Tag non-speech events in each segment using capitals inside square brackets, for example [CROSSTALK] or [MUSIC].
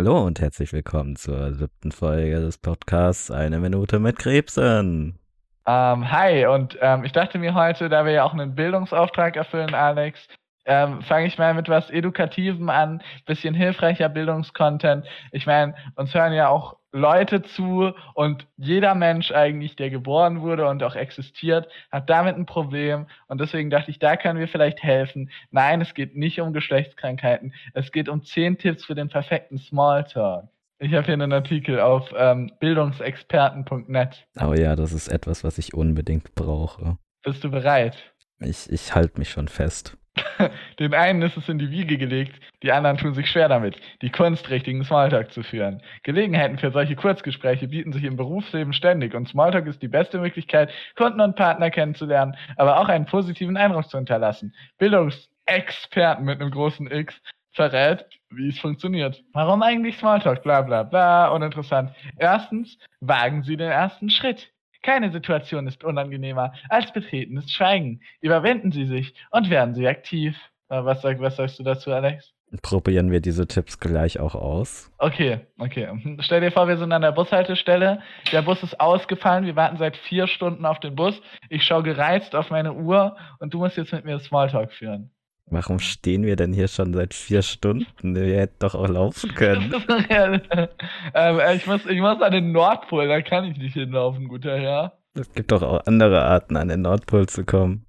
Hallo und herzlich willkommen zur siebten Folge des Podcasts Eine Minute mit Krebsen. Ähm, hi, und ähm, ich dachte mir heute, da wir ja auch einen Bildungsauftrag erfüllen, Alex, ähm, fange ich mal mit was Edukativem an, bisschen hilfreicher Bildungskontent. Ich meine, uns hören ja auch Leute zu und jeder Mensch eigentlich, der geboren wurde und auch existiert, hat damit ein Problem und deswegen dachte ich, da können wir vielleicht helfen. Nein, es geht nicht um Geschlechtskrankheiten, es geht um zehn Tipps für den perfekten Smalltalk. Ich habe hier einen Artikel auf ähm, bildungsexperten.net. Oh ja, das ist etwas, was ich unbedingt brauche. Bist du bereit? Ich, ich halte mich schon fest. [LAUGHS] Den einen ist es in die Wiege gelegt, die anderen tun sich schwer damit, die kunstrichtigen Smalltalk zu führen. Gelegenheiten für solche Kurzgespräche bieten sich im Berufsleben ständig und Smalltalk ist die beste Möglichkeit, Kunden und Partner kennenzulernen, aber auch einen positiven Eindruck zu hinterlassen. Bildungsexperten mit einem großen X verrät, wie es funktioniert. Warum eigentlich Smalltalk? Bla bla bla, uninteressant. Erstens, wagen Sie den ersten Schritt. Keine Situation ist unangenehmer als betretenes Schweigen. Überwinden Sie sich und werden Sie aktiv. Was, sag, was sagst du dazu, Alex? Probieren wir diese Tipps gleich auch aus. Okay, okay. Stell dir vor, wir sind an der Bushaltestelle. Der Bus ist ausgefallen. Wir warten seit vier Stunden auf den Bus. Ich schaue gereizt auf meine Uhr und du musst jetzt mit mir Smalltalk führen. Warum stehen wir denn hier schon seit vier Stunden? Wir hätten doch auch laufen können. [LAUGHS] ähm, ich, muss, ich muss an den Nordpol, da kann ich nicht hinlaufen, guter Herr. Es gibt doch auch andere Arten, an den Nordpol zu kommen.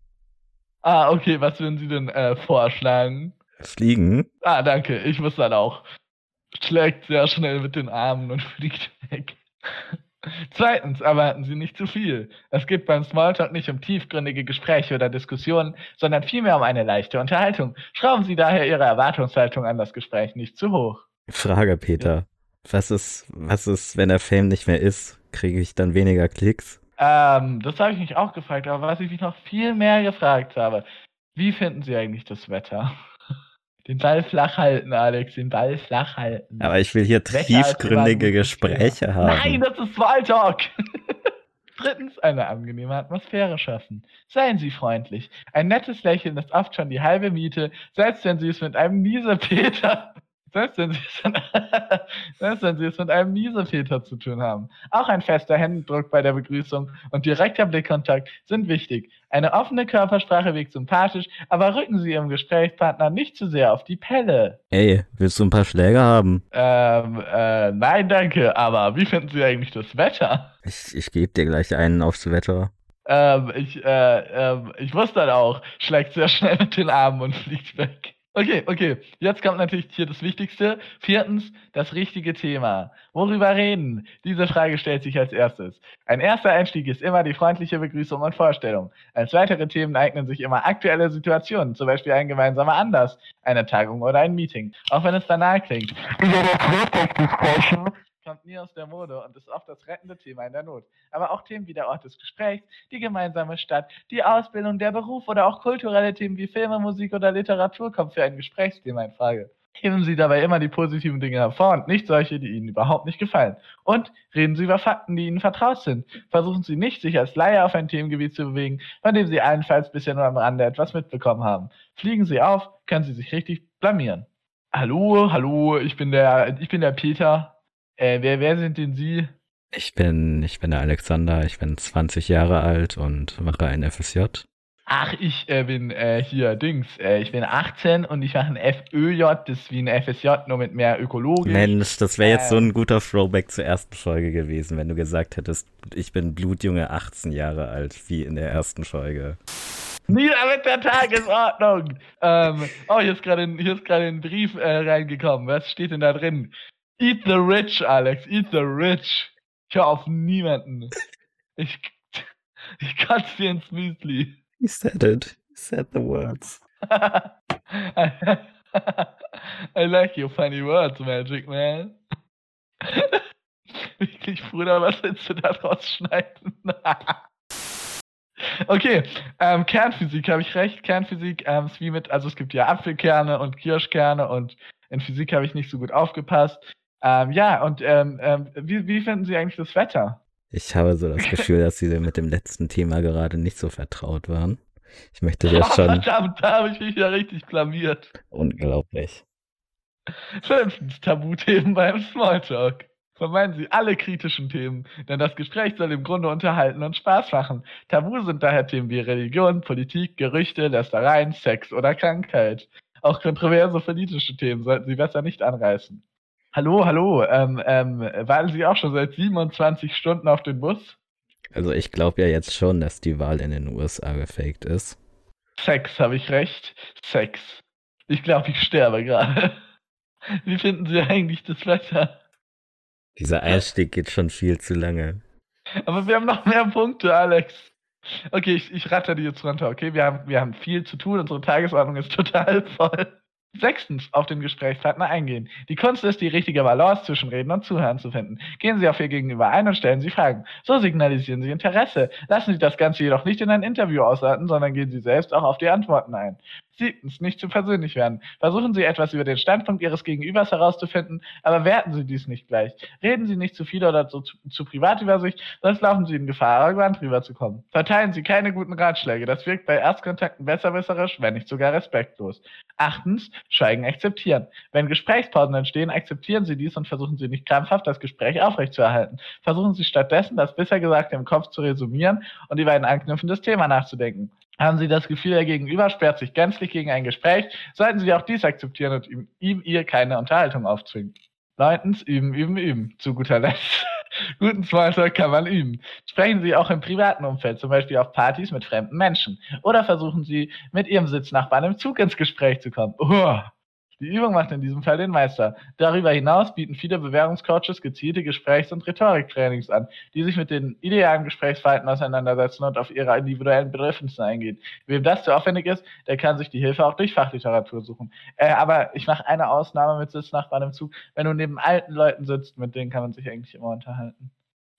Ah, okay, was würden Sie denn äh, vorschlagen? Fliegen? Ah, danke, ich muss dann auch. Schlägt sehr schnell mit den Armen und [LAUGHS] fliegt weg. Zweitens, erwarten Sie nicht zu viel. Es geht beim Smalltalk nicht um tiefgründige Gespräche oder Diskussionen, sondern vielmehr um eine leichte Unterhaltung. Schrauben Sie daher Ihre Erwartungshaltung an das Gespräch nicht zu hoch. Frage, Peter. Ja. Was ist, was ist, wenn der Fame nicht mehr ist? Kriege ich dann weniger Klicks? Ähm, das habe ich mich auch gefragt, aber was ich mich noch viel mehr gefragt habe, wie finden Sie eigentlich das Wetter? Den Ball flach halten, Alex, den Ball flach halten. Aber ich will hier tiefgründige Gespräche haben. Nein, das ist Smalltalk. [LAUGHS] Drittens, eine angenehme Atmosphäre schaffen. Seien Sie freundlich. Ein nettes Lächeln ist oft schon die halbe Miete, selbst wenn Sie es mit einem Miesepeter selbst wenn, Sie es, [LAUGHS] selbst wenn Sie es mit einem Miesepeter zu tun haben. Auch ein fester Händedruck bei der Begrüßung und direkter Blickkontakt sind wichtig. Eine offene Körpersprache wirkt sympathisch, aber rücken Sie Ihrem Gesprächspartner nicht zu sehr auf die Pelle. Ey, willst du ein paar Schläge haben? Ähm, äh, nein, danke, aber wie finden Sie eigentlich das Wetter? Ich, ich gebe dir gleich einen aufs Wetter. Ähm, ich, äh, ähm, ich muss dann auch, schlägt sehr schnell mit den Armen und fliegt weg. Okay, okay. Jetzt kommt natürlich hier das Wichtigste. Viertens, das richtige Thema. Worüber reden? Diese Frage stellt sich als erstes. Ein erster Einstieg ist immer die freundliche Begrüßung und Vorstellung. Als weitere Themen eignen sich immer aktuelle Situationen, zum Beispiel ein gemeinsamer Anlass, eine Tagung oder ein Meeting. Auch wenn es banal klingt kommt nie aus der Mode und ist oft das rettende Thema in der Not. Aber auch Themen wie der Ort des Gesprächs, die gemeinsame Stadt, die Ausbildung, der Beruf oder auch kulturelle Themen wie Filme, Musik oder Literatur kommen für ein Gesprächsthema in Frage. Heben Sie dabei immer die positiven Dinge hervor und nicht solche, die Ihnen überhaupt nicht gefallen. Und reden Sie über Fakten, die Ihnen vertraut sind. Versuchen Sie nicht, sich als Laie auf ein Themengebiet zu bewegen, von dem Sie allenfalls bisher nur am Rande etwas mitbekommen haben. Fliegen Sie auf, können Sie sich richtig blamieren. Hallo, hallo, ich bin der, ich bin der Peter. Äh, wer, wer sind denn Sie? Ich bin, ich bin der Alexander, ich bin 20 Jahre alt und mache ein FSJ. Ach, ich äh, bin äh, hier Dings. Äh, ich bin 18 und ich mache ein FÖJ, das ist wie ein FSJ, nur mit mehr ökologisch. Mensch, das wäre jetzt so ein ähm. guter Throwback zur ersten Folge gewesen, wenn du gesagt hättest, ich bin Blutjunge 18 Jahre alt, wie in der ersten Folge. Nieder mit der Tagesordnung! ähm, oh, hier ist gerade ein, ein Brief äh, reingekommen. Was steht denn da drin? Eat the rich, Alex. Eat the rich. Ich hör auf niemanden. Ich, ich kotze dir ins Müsli. He said it. He said the words. I, like your funny words, Magic Man. Wirklich, Bruder, was willst du da draus schneiden? okay, ähm, Kernphysik, habe ich recht? Kernphysik ähm, ist wie mit, also es gibt ja Apfelkerne und Kirschkerne und in Physik habe ich nicht so gut aufgepasst. Ähm, ja, und ähm, ähm, wie, wie finden Sie eigentlich das Wetter? Ich habe so das Gefühl, dass Sie mit dem letzten Thema gerade nicht so vertraut waren. Ich möchte dir [LAUGHS] schon. Verdammt, da habe ich mich ja richtig blamiert. Unglaublich. Fünftens, Tabuthemen beim Smalltalk. Vermeiden Sie alle kritischen Themen, denn das Gespräch soll im Grunde unterhalten und Spaß machen. Tabu sind daher Themen wie Religion, Politik, Gerüchte, Lästereien, Sex oder Krankheit. Auch kontroverse politische Themen sollten Sie besser nicht anreißen. Hallo, hallo, ähm, ähm, warten Sie auch schon seit 27 Stunden auf den Bus? Also ich glaube ja jetzt schon, dass die Wahl in den USA gefaked ist. Sex, habe ich recht? Sex. Ich glaube, ich sterbe gerade. [LAUGHS] Wie finden Sie eigentlich das Wetter? Dieser Einstieg geht schon viel zu lange. Aber wir haben noch mehr Punkte, Alex. Okay, ich, ich ratter die jetzt runter, okay? Wir haben, wir haben viel zu tun, unsere Tagesordnung ist [LAUGHS] total voll. Sechstens, auf den Gesprächspartner eingehen. Die Kunst ist, die richtige Balance zwischen Reden und Zuhören zu finden. Gehen Sie auf Ihr Gegenüber ein und stellen Sie Fragen. So signalisieren Sie Interesse. Lassen Sie das Ganze jedoch nicht in ein Interview ausarten, sondern gehen Sie selbst auch auf die Antworten ein. Siebtens, nicht zu persönlich werden. Versuchen Sie etwas über den Standpunkt Ihres Gegenübers herauszufinden, aber werten Sie dies nicht gleich. Reden Sie nicht zu viel oder zu, zu privat über sich, sonst laufen Sie in Gefahr, arrogant rüberzukommen. Verteilen Sie keine guten Ratschläge. Das wirkt bei Erstkontakten besserwisserisch, wenn nicht sogar respektlos. Achtens, Schweigen akzeptieren. Wenn Gesprächspausen entstehen, akzeptieren Sie dies und versuchen Sie nicht krampfhaft das Gespräch aufrechtzuerhalten. Versuchen Sie stattdessen, das bisher Gesagte im Kopf zu resümieren und über ein anknüpfendes Thema nachzudenken. Haben Sie das Gefühl, Ihr Gegenüber sperrt sich gänzlich gegen ein Gespräch, sollten Sie auch dies akzeptieren und ihm, ihm ihr keine Unterhaltung aufzwingen. Neuntens, üben, üben, üben. Zu guter Letzt. [LAUGHS] Guten Smalltalk kann man üben. Sprechen Sie auch im privaten Umfeld, zum Beispiel auf Partys mit fremden Menschen. Oder versuchen Sie, mit Ihrem Sitznachbarn im Zug ins Gespräch zu kommen. Uah. Die Übung macht in diesem Fall den Meister. Darüber hinaus bieten viele Bewährungscoaches gezielte Gesprächs- und Rhetoriktrainings an, die sich mit den idealen Gesprächsverhalten auseinandersetzen und auf ihre individuellen Bedürfnisse eingehen. Wem das zu aufwendig ist, der kann sich die Hilfe auch durch Fachliteratur suchen. Äh, aber ich mache eine Ausnahme mit Sitznachbarn im Zug. Wenn du neben alten Leuten sitzt, mit denen kann man sich eigentlich immer unterhalten.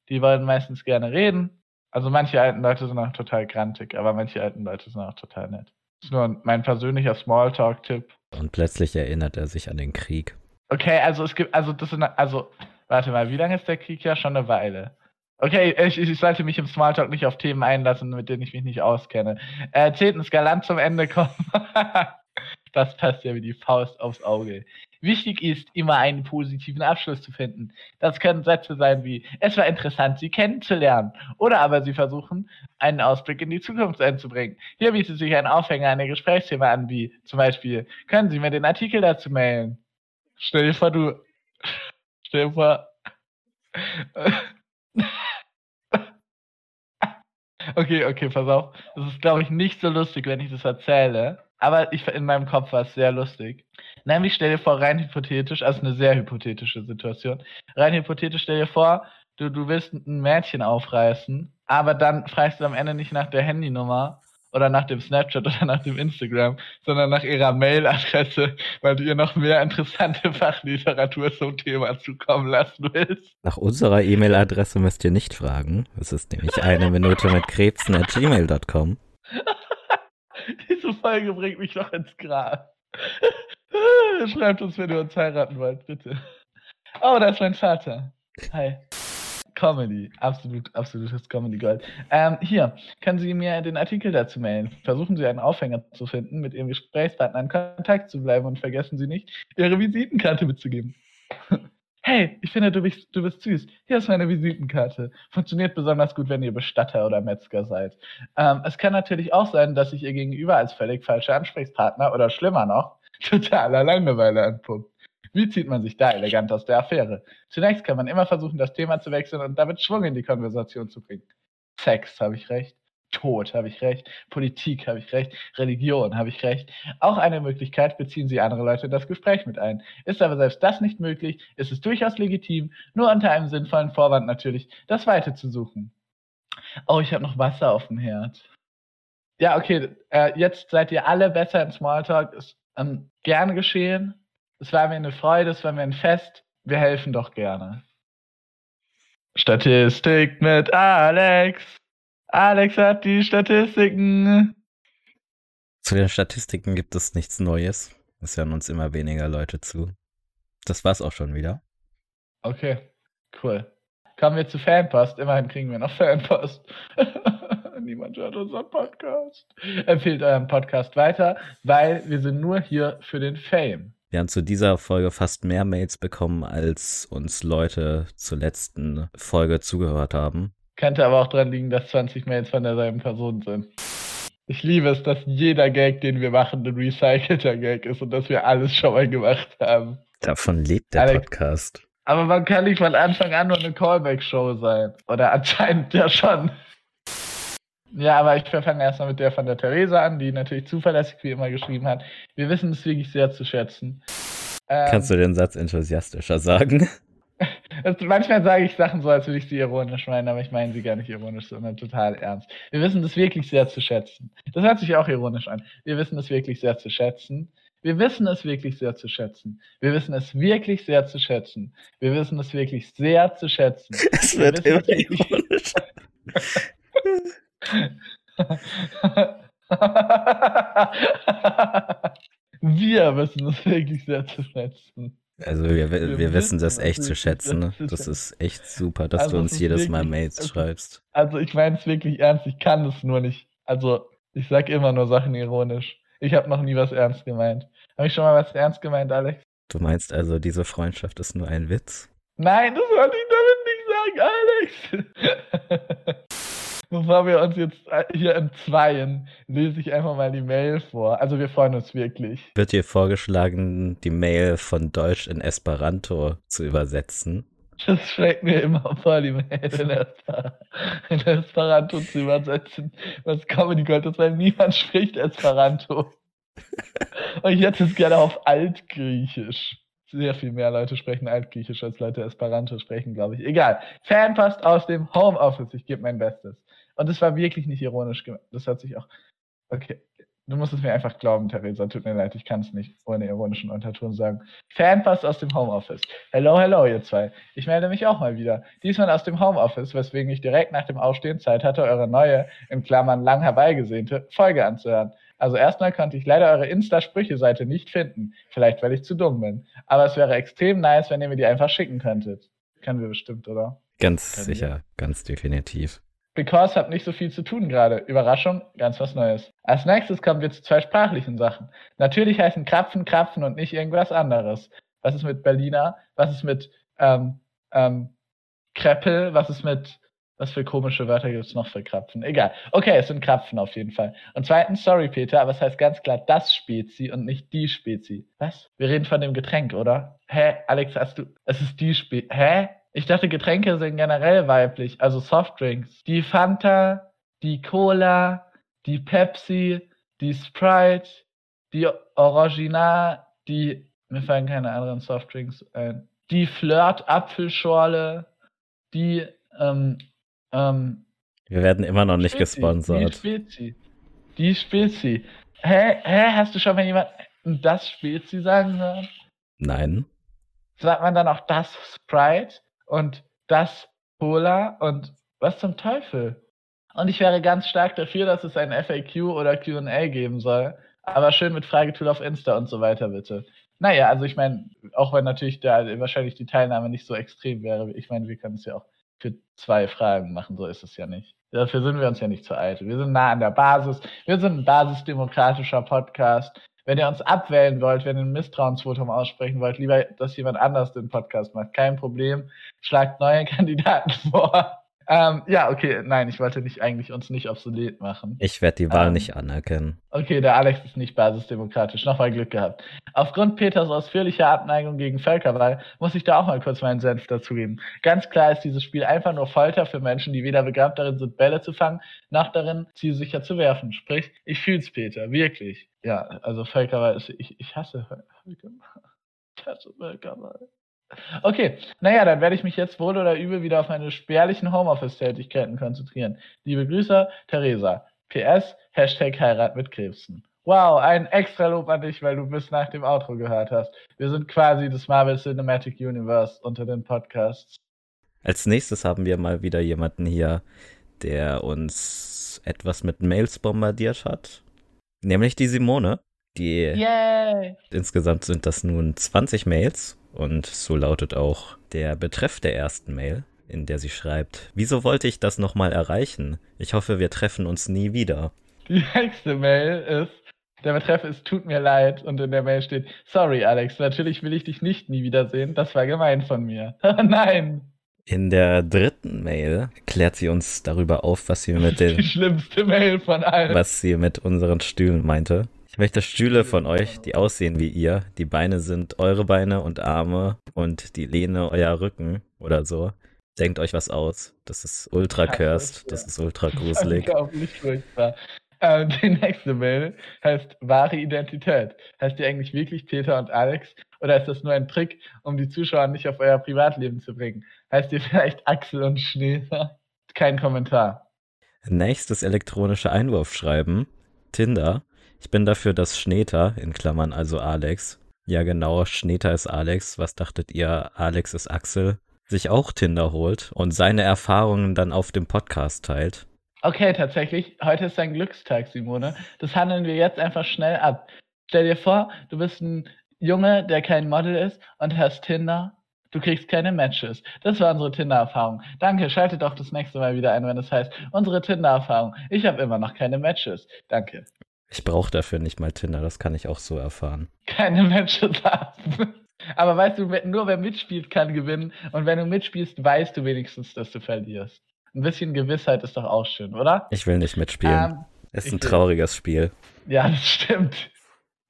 Die wollen meistens gerne reden. Also manche alten Leute sind auch total grantig, aber manche alten Leute sind auch total nett. Das ist nur mein persönlicher Smalltalk-Tipp. Und plötzlich erinnert er sich an den Krieg. Okay, also es gibt, also das sind, also, warte mal, wie lange ist der Krieg ja? Schon eine Weile. Okay, ich, ich sollte mich im Smalltalk nicht auf Themen einlassen, mit denen ich mich nicht auskenne. Äh, zehntens, galant zum Ende kommen. [LAUGHS] das passt ja wie die Faust aufs Auge. Wichtig ist, immer einen positiven Abschluss zu finden. Das können Sätze sein wie, es war interessant, Sie kennenzulernen. Oder aber Sie versuchen, einen Ausblick in die Zukunft einzubringen. Hier bietet sich ein Aufhänger, eine Gesprächsthema an, wie zum Beispiel, können Sie mir den Artikel dazu mailen? Stell dir vor, du, [LAUGHS] stell dir vor, [LAUGHS] Okay, okay, pass auf. Das ist, glaube ich, nicht so lustig, wenn ich das erzähle. Aber ich, in meinem Kopf war es sehr lustig. Nämlich stell dir vor, rein hypothetisch, also eine sehr hypothetische Situation. Rein hypothetisch stell dir vor, du, du willst ein Mädchen aufreißen, aber dann fragst du am Ende nicht nach der Handynummer oder nach dem Snapchat [LAUGHS] oder nach dem Instagram, sondern nach ihrer Mailadresse, weil du ihr noch mehr interessante [LAUGHS] Fachliteratur zum Thema zukommen lassen willst. Nach unserer E-Mail-Adresse müsst ihr nicht fragen. Es ist nämlich eine Minute mit Krebsen at gmail.com. [LAUGHS] [LAUGHS] Diese Folge bringt mich noch ins Grab. [LAUGHS] Schreibt uns, wenn ihr uns heiraten wollt, bitte. Oh, da ist mein Vater. Hi. Comedy, absolut, absolutes Comedy Gold. Ähm, hier, können Sie mir den Artikel dazu mailen. Versuchen Sie einen Aufhänger zu finden, mit Ihrem Gesprächspartner in Kontakt zu bleiben und vergessen Sie nicht, Ihre Visitenkarte mitzugeben. [LAUGHS] hey, ich finde, du bist, du bist süß. Hier ist meine Visitenkarte. Funktioniert besonders gut, wenn ihr Bestatter oder Metzger seid. Ähm, es kann natürlich auch sein, dass sich ihr gegenüber als völlig falscher Ansprechpartner oder schlimmer noch, [LAUGHS] totaler Langeweile anpumpt. Wie zieht man sich da elegant aus der Affäre? Zunächst kann man immer versuchen, das Thema zu wechseln und damit Schwung in die Konversation zu bringen. Sex, habe ich recht. Tod, habe ich recht. Politik, habe ich recht. Religion, habe ich recht. Auch eine Möglichkeit, beziehen Sie andere Leute in das Gespräch mit ein. Ist aber selbst das nicht möglich, ist es durchaus legitim, nur unter einem sinnvollen Vorwand natürlich, das Weite zu suchen. Oh, ich habe noch Wasser auf dem Herd. Ja, okay, äh, jetzt seid ihr alle besser im Smalltalk. Ist ähm, gern geschehen. Es war mir eine Freude, es war mir ein Fest. Wir helfen doch gerne. Statistik mit Alex. Alex hat die Statistiken. Zu den Statistiken gibt es nichts Neues. Es hören uns immer weniger Leute zu. Das war's auch schon wieder. Okay, cool. Kommen wir zu Fanpost. Immerhin kriegen wir noch Fanpost. [LAUGHS] Niemand hört unseren Podcast. Empfehlt euren Podcast weiter, weil wir sind nur hier für den Fame. Wir haben zu dieser Folge fast mehr Mails bekommen, als uns Leute zur letzten Folge zugehört haben. Könnte aber auch daran liegen, dass 20 Mails von derselben Person sind. Ich liebe es, dass jeder Gag, den wir machen, ein recycelter Gag ist und dass wir alles schon mal gemacht haben. Davon lebt der Alex, Podcast. Aber man kann nicht von Anfang an nur eine Callback-Show sein. Oder anscheinend ja schon. Ja, aber ich fange erstmal mit der von der Theresa an, die natürlich zuverlässig wie immer geschrieben hat. Wir wissen es wirklich sehr zu schätzen. Ähm, Kannst du den Satz enthusiastischer sagen? Manchmal sage ich Sachen so, als würde ich sie ironisch meinen, aber ich meine sie gar nicht ironisch, sondern total ernst. Wir wissen das wirklich sehr zu schätzen. Das hört sich auch ironisch an. Wir wissen es wirklich sehr zu schätzen. Wir wissen es wirklich sehr zu schätzen. Wir wissen es wirklich sehr zu schätzen. Wir wissen es wirklich sehr zu schätzen. [LAUGHS] Es wird immer ironisch. [LAUGHS] wir wissen es wirklich sehr zu schätzen. Also wir, wir, wir wissen das echt zu schätzen. Ne? [LAUGHS] Das ist echt super, dass also du uns jedes wirklich, Mal Mails schreibst. Also ich meine es wirklich ernst, ich kann es nur nicht. Also ich sag immer nur Sachen ironisch. Ich habe noch nie was ernst gemeint. Habe ich schon mal was ernst gemeint, Alex? Du meinst also, diese Freundschaft ist nur ein Witz? Nein, das wollte ich damit nicht sagen, Alex. [LAUGHS] Bevor wir uns jetzt hier entzweien, lese ich einfach mal die Mail vor. Also wir freuen uns wirklich. Wird dir vorgeschlagen, die Mail von Deutsch in Esperanto zu übersetzen? Das schlägt mir immer vor, die Mail in, Esper in Esperanto zu übersetzen. Was Comedy Gold ist, weil niemand spricht Esperanto. [LAUGHS] Und ich hätte es gerne auf Altgriechisch. Sehr viel mehr Leute sprechen Altgriechisch als Leute Esperanto sprechen, glaube ich. Egal. Fanpost aus dem Homeoffice. Ich gebe mein Bestes. Und es war wirklich nicht ironisch gemeint. Das hat sich auch. Okay. Du musst es mir einfach glauben, Theresa. Tut mir leid, ich kann es nicht ohne ironischen Unterton sagen. Fanpost aus dem Homeoffice. Hello, hello, ihr zwei. Ich melde mich auch mal wieder. Diesmal aus dem Homeoffice, weswegen ich direkt nach dem Aufstehen Zeit hatte, eure neue, in Klammern lang herbeigesehnte, Folge anzuhören. Also erstmal konnte ich leider eure Insta-Sprüche-Seite nicht finden. Vielleicht, weil ich zu dumm bin. Aber es wäre extrem nice, wenn ihr mir die einfach schicken könntet. Können wir bestimmt, oder? Ganz Können sicher, wir? ganz definitiv. Because habt nicht so viel zu tun gerade. Überraschung, ganz was Neues. Als nächstes kommen wir zu zwei sprachlichen Sachen. Natürlich heißen Krapfen Krapfen und nicht irgendwas anderes. Was ist mit Berliner? Was ist mit ähm, ähm, Kreppel? Was ist mit was für komische Wörter gibt es noch für Krapfen? Egal. Okay, es sind Krapfen auf jeden Fall. Und zweitens, sorry Peter, aber es heißt ganz klar das Spezi und nicht die Spezi. Was? Wir reden von dem Getränk, oder? Hä, Alex, hast du. Es ist die Spezi. Hä? Ich dachte, Getränke sind generell weiblich, also Softdrinks. Die Fanta, die Cola, die Pepsi, die Sprite, die Original, die, mir fallen keine anderen Softdrinks ein, die Flirt-Apfelschorle, die, ähm, ähm, Wir werden immer noch nicht Spezi, gesponsert. Die Spezi. Die Spezi. Hä, hä, hast du schon mal jemand das Spezi sagen hören? Nein. Sagt man dann auch das Sprite? Und das Cola und was zum Teufel? Und ich wäre ganz stark dafür, dass es ein FAQ oder QA geben soll. Aber schön mit Fragetool auf Insta und so weiter, bitte. Naja, also ich meine, auch wenn natürlich da wahrscheinlich die Teilnahme nicht so extrem wäre, ich meine, wir können es ja auch für zwei Fragen machen, so ist es ja nicht. Dafür sind wir uns ja nicht zu eitel. Wir sind nah an der Basis. Wir sind ein basisdemokratischer Podcast. Wenn ihr uns abwählen wollt, wenn ihr ein Misstrauensvotum aussprechen wollt, lieber, dass jemand anders den Podcast macht. Kein Problem. Schlagt neue [LAUGHS] Kandidaten vor. Ähm, ja, okay, nein, ich wollte nicht eigentlich uns nicht obsolet machen. Ich werde die Wahl ähm, nicht anerkennen. Okay, der Alex ist nicht basisdemokratisch. Nochmal Glück gehabt. Aufgrund Peters ausführlicher Abneigung gegen Völkerwahl muss ich da auch mal kurz meinen Senf dazugeben. Ganz klar ist dieses Spiel einfach nur Folter für Menschen, die weder begabt darin sind, Bälle zu fangen, noch darin, sie sicher zu werfen. Sprich, ich fühl's, Peter, wirklich. Ja, also Völkerwahl ist, ich, ich hasse Völkerwahl. Ich hasse Völkerwahl. Okay, naja, dann werde ich mich jetzt wohl oder übel wieder auf meine spärlichen Homeoffice-Tätigkeiten konzentrieren. Liebe Grüße, Theresa. PS, Hashtag Heirat mit Krebsen. Wow, ein extra Lob an dich, weil du bis nach dem Outro gehört hast. Wir sind quasi das Marvel Cinematic Universe unter den Podcasts. Als nächstes haben wir mal wieder jemanden hier, der uns etwas mit Mails bombardiert hat. Nämlich die Simone. Die Yay. insgesamt sind das nun 20 Mails und so lautet auch der Betreff der ersten Mail, in der sie schreibt, wieso wollte ich das nochmal erreichen? Ich hoffe, wir treffen uns nie wieder. Die nächste Mail ist, Der Betreff ist tut mir leid und in der Mail steht, sorry Alex, natürlich will ich dich nicht nie wiedersehen, das war gemein von mir. [LAUGHS] Nein. In der dritten Mail klärt sie uns darüber auf, was sie mit [LAUGHS] den. Die schlimmste Mail von allen. Was sie mit unseren Stühlen meinte. Ich möchte Stühle von euch, die aussehen wie ihr. Die Beine sind eure Beine und Arme und die Lehne euer Rücken oder so. Denkt euch was aus. Das ist ultra cursed. Das ist ultra [LAUGHS] gruselig. Unglaublich furchtbar. Ähm, die nächste Mail heißt wahre Identität. Heißt die eigentlich wirklich Peter und Alex? Oder ist das nur ein Trick, um die Zuschauer nicht auf euer Privatleben zu bringen? Heißt ihr vielleicht Axel und Schneefer? Kein Kommentar. Nächstes elektronische Einwurfschreiben. Tinder. Ich bin dafür, dass Schneeter, in Klammern also Alex, ja genau, Schneeter ist Alex, was dachtet ihr, Alex ist Axel, sich auch Tinder holt und seine Erfahrungen dann auf dem Podcast teilt. Okay, tatsächlich. Heute ist dein Glückstag, Simone. Das handeln wir jetzt einfach schnell ab. Stell dir vor, du bist ein Junge, der kein Model ist und hast Tinder. Du kriegst keine Matches. Das war unsere Tinder-Erfahrung. Danke, schaltet doch das nächste Mal wieder ein, wenn es heißt, unsere Tinder-Erfahrung. Ich habe immer noch keine Matches. Danke. Ich brauche dafür nicht mal Tinder, das kann ich auch so erfahren. Keine Matches haben. Aber weißt du, nur wer mitspielt, kann gewinnen. Und wenn du mitspielst, weißt du wenigstens, dass du verlierst. Ein bisschen Gewissheit ist doch auch schön, oder? Ich will nicht mitspielen. Ähm, es ist ein trauriges Spiel. Ja, [LAUGHS] das stimmt.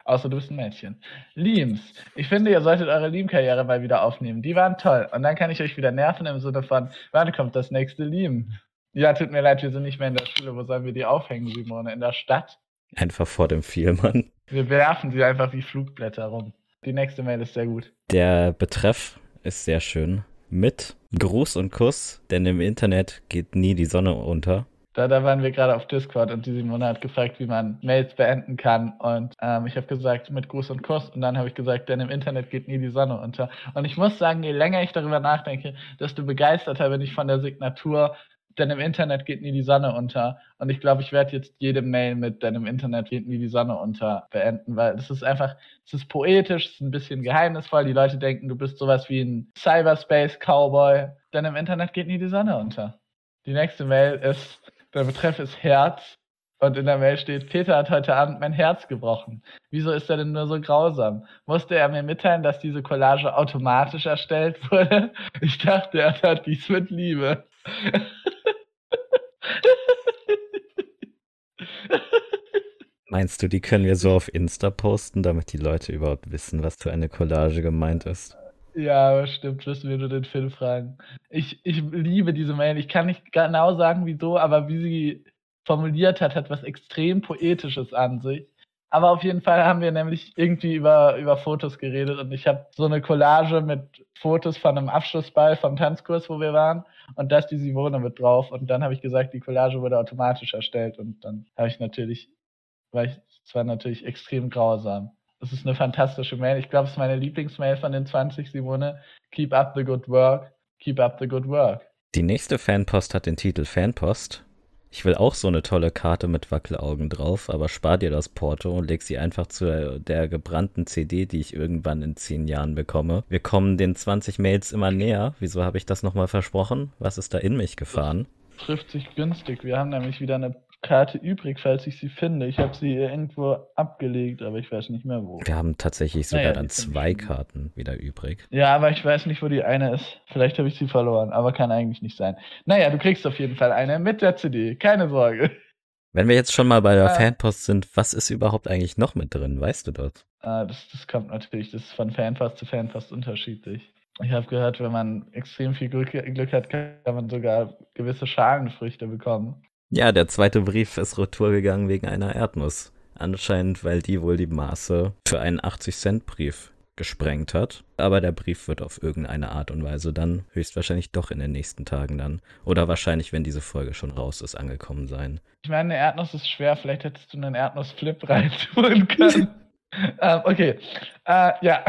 Außer du bist ein Mädchen. Leams. Ich finde, ihr solltet eure Leam-Karriere mal wieder aufnehmen. Die waren toll. Und dann kann ich euch wieder nerven im Sinne von, wann kommt das nächste Leam? Ja, tut mir leid, wir sind nicht mehr in der Schule. Wo sollen wir die aufhängen, Simone? In der Stadt? Einfach vor dem Vielmann. Wir werfen sie einfach wie Flugblätter rum. Die nächste Mail ist sehr gut. Der Betreff ist sehr schön mit Gruß und Kuss, denn im Internet geht nie die Sonne unter. Da, da waren wir gerade auf Discord und die Simone hat gefragt, wie man Mails beenden kann. Und ähm, ich habe gesagt, mit Gruß und Kuss. Und dann habe ich gesagt, denn im Internet geht nie die Sonne unter. Und ich muss sagen, je länger ich darüber nachdenke, desto begeisterter bin ich von der Signatur denn im Internet geht nie die Sonne unter. Und ich glaube, ich werde jetzt jede Mail mit denn im Internet geht nie die Sonne unter beenden, weil das ist einfach, es ist poetisch, es ist ein bisschen geheimnisvoll. Die Leute denken, du bist sowas wie ein Cyberspace-Cowboy. Denn im Internet geht nie die Sonne unter. Die nächste Mail ist, der Betreff ist Herz. Und in der Mail steht, Peter hat heute Abend mein Herz gebrochen. Wieso ist er denn nur so grausam? Musste er mir mitteilen, dass diese Collage automatisch erstellt wurde? Ich dachte, er tat dies mit Liebe. [LAUGHS] Meinst du, die können wir so auf Insta posten, damit die Leute überhaupt wissen, was für eine Collage gemeint ist? Ja, stimmt, müssen wir nur den Film fragen. Ich, ich liebe diese Mail. Ich kann nicht genau sagen, wieso, aber wie sie formuliert hat, hat was extrem Poetisches an sich. Aber auf jeden Fall haben wir nämlich irgendwie über, über Fotos geredet und ich habe so eine Collage mit Fotos von einem Abschlussball vom Tanzkurs, wo wir waren und da ist die Simone mit drauf und dann habe ich gesagt, die Collage wurde automatisch erstellt und dann habe ich natürlich weil ich, es war natürlich extrem grausam. Es ist eine fantastische Mail. Ich glaube, es ist meine Lieblingsmail von den 20, Simone. Keep up the good work. Keep up the good work. Die nächste Fanpost hat den Titel Fanpost. Ich will auch so eine tolle Karte mit Wackelaugen drauf, aber spar dir das Porto und leg sie einfach zu der gebrannten CD, die ich irgendwann in zehn Jahren bekomme. Wir kommen den 20 Mails immer näher. Wieso habe ich das nochmal versprochen? Was ist da in mich gefahren? Das trifft sich günstig. Wir haben nämlich wieder eine Karte übrig, falls ich sie finde. Ich habe sie irgendwo abgelegt, aber ich weiß nicht mehr wo. Wir haben tatsächlich sogar naja, dann zwei Karten wieder übrig. Ja, aber ich weiß nicht, wo die eine ist. Vielleicht habe ich sie verloren, aber kann eigentlich nicht sein. Naja, du kriegst auf jeden Fall eine mit der CD, keine Sorge. Wenn wir jetzt schon mal bei der ah. Fanpost sind, was ist überhaupt eigentlich noch mit drin? Weißt du das? Ah, das, das kommt natürlich, das ist von Fanpost zu Fanpost unterschiedlich. Ich habe gehört, wenn man extrem viel Glück, Glück hat, kann man sogar gewisse Schalenfrüchte bekommen. Ja, der zweite Brief ist retour gegangen wegen einer Erdnuss. Anscheinend, weil die wohl die Maße für einen 80-Cent-Brief gesprengt hat. Aber der Brief wird auf irgendeine Art und Weise dann höchstwahrscheinlich doch in den nächsten Tagen dann. Oder wahrscheinlich, wenn diese Folge schon raus ist, angekommen sein. Ich meine, eine Erdnuss ist schwer. Vielleicht hättest du einen Erdnuss-Flip [LAUGHS] reintun können. [LAUGHS] ähm, okay. Äh, ja.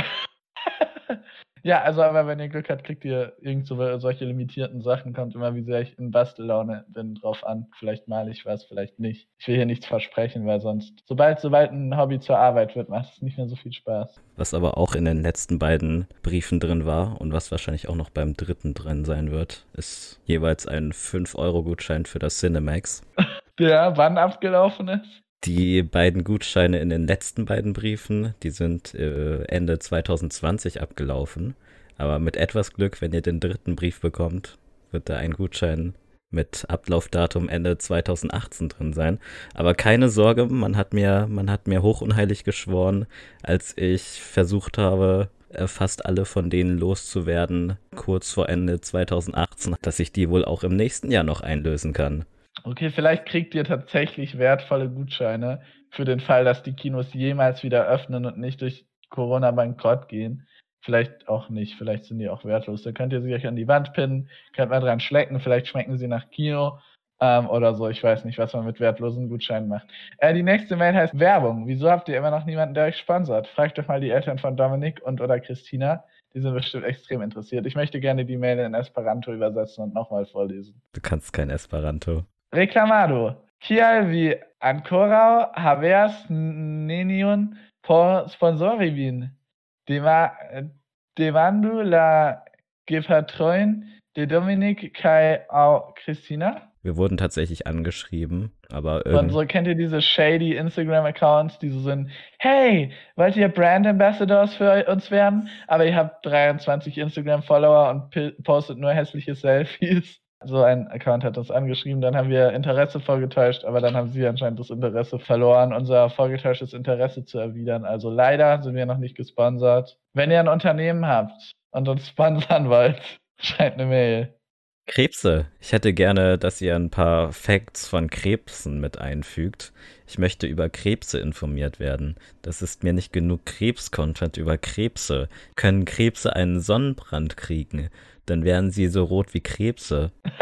Ja, also aber wenn ihr Glück habt, kriegt ihr irgend so, solche limitierten Sachen. Kommt immer, wie sehr ich in Bastellaune bin, drauf an. Vielleicht male ich was, vielleicht nicht. Ich will hier nichts versprechen, weil sonst, sobald, sobald ein Hobby zur Arbeit wird, macht es nicht mehr so viel Spaß. Was aber auch in den letzten beiden Briefen drin war und was wahrscheinlich auch noch beim dritten drin sein wird, ist jeweils ein 5-Euro-Gutschein für das Cinemax. [LAUGHS] Der wann abgelaufen ist? Die beiden Gutscheine in den letzten beiden Briefen, die sind äh, Ende 2020 abgelaufen. Aber mit etwas Glück, wenn ihr den dritten Brief bekommt, wird da ein Gutschein mit Ablaufdatum Ende 2018 drin sein. Aber keine Sorge, man hat mir, man hat mir hoch geschworen, als ich versucht habe, äh, fast alle von denen loszuwerden, kurz vor Ende 2018, dass ich die wohl auch im nächsten Jahr noch einlösen kann. Okay, vielleicht kriegt ihr tatsächlich wertvolle Gutscheine für den Fall, dass die Kinos jemals wieder öffnen und nicht durch Corona bankrott gehen. Vielleicht auch nicht, vielleicht sind die auch wertlos. Da könnt ihr sie euch an die Wand pinnen, könnt mal dran schlecken, vielleicht schmecken sie nach Kino ähm, oder so. Ich weiß nicht, was man mit wertlosen Gutscheinen macht. Äh, die nächste Mail heißt Werbung. Wieso habt ihr immer noch niemanden, der euch sponsert? Fragt doch mal die Eltern von Dominik und oder Christina. Die sind bestimmt extrem interessiert. Ich möchte gerne die Mail in Esperanto übersetzen und nochmal vorlesen. Du kannst kein Esperanto. Reclamado. Kial vi ankoraŭ haveas neniun por sponsoribin. Dema demandu la gepatrojn de Dominik kaj au Christina? Wir wurden tatsächlich angeschrieben, aber Und so kennt ihr diese shady Instagram-Accounts, die so sind, hey, wollt ihr Brand Ambassadors für uns werden? Aber ihr habt 23 Instagram-Follower und postet nur hässliche Selfies. So ein Account hat uns angeschrieben, dann haben wir Interesse vorgetäuscht, aber dann haben sie anscheinend das Interesse verloren, unser vorgetäuschtes Interesse zu erwidern. Also leider sind wir noch nicht gesponsert. Wenn ihr ein Unternehmen habt und uns sponsern wollt, [LAUGHS] schreibt eine Mail. Krebse. Ich hätte gerne, dass ihr ein paar Facts von Krebsen mit einfügt. Ich möchte über Krebse informiert werden. Das ist mir nicht genug Krebs-Content über Krebse. Können Krebse einen Sonnenbrand kriegen? Dann wären sie so rot wie Krebse. [LAUGHS]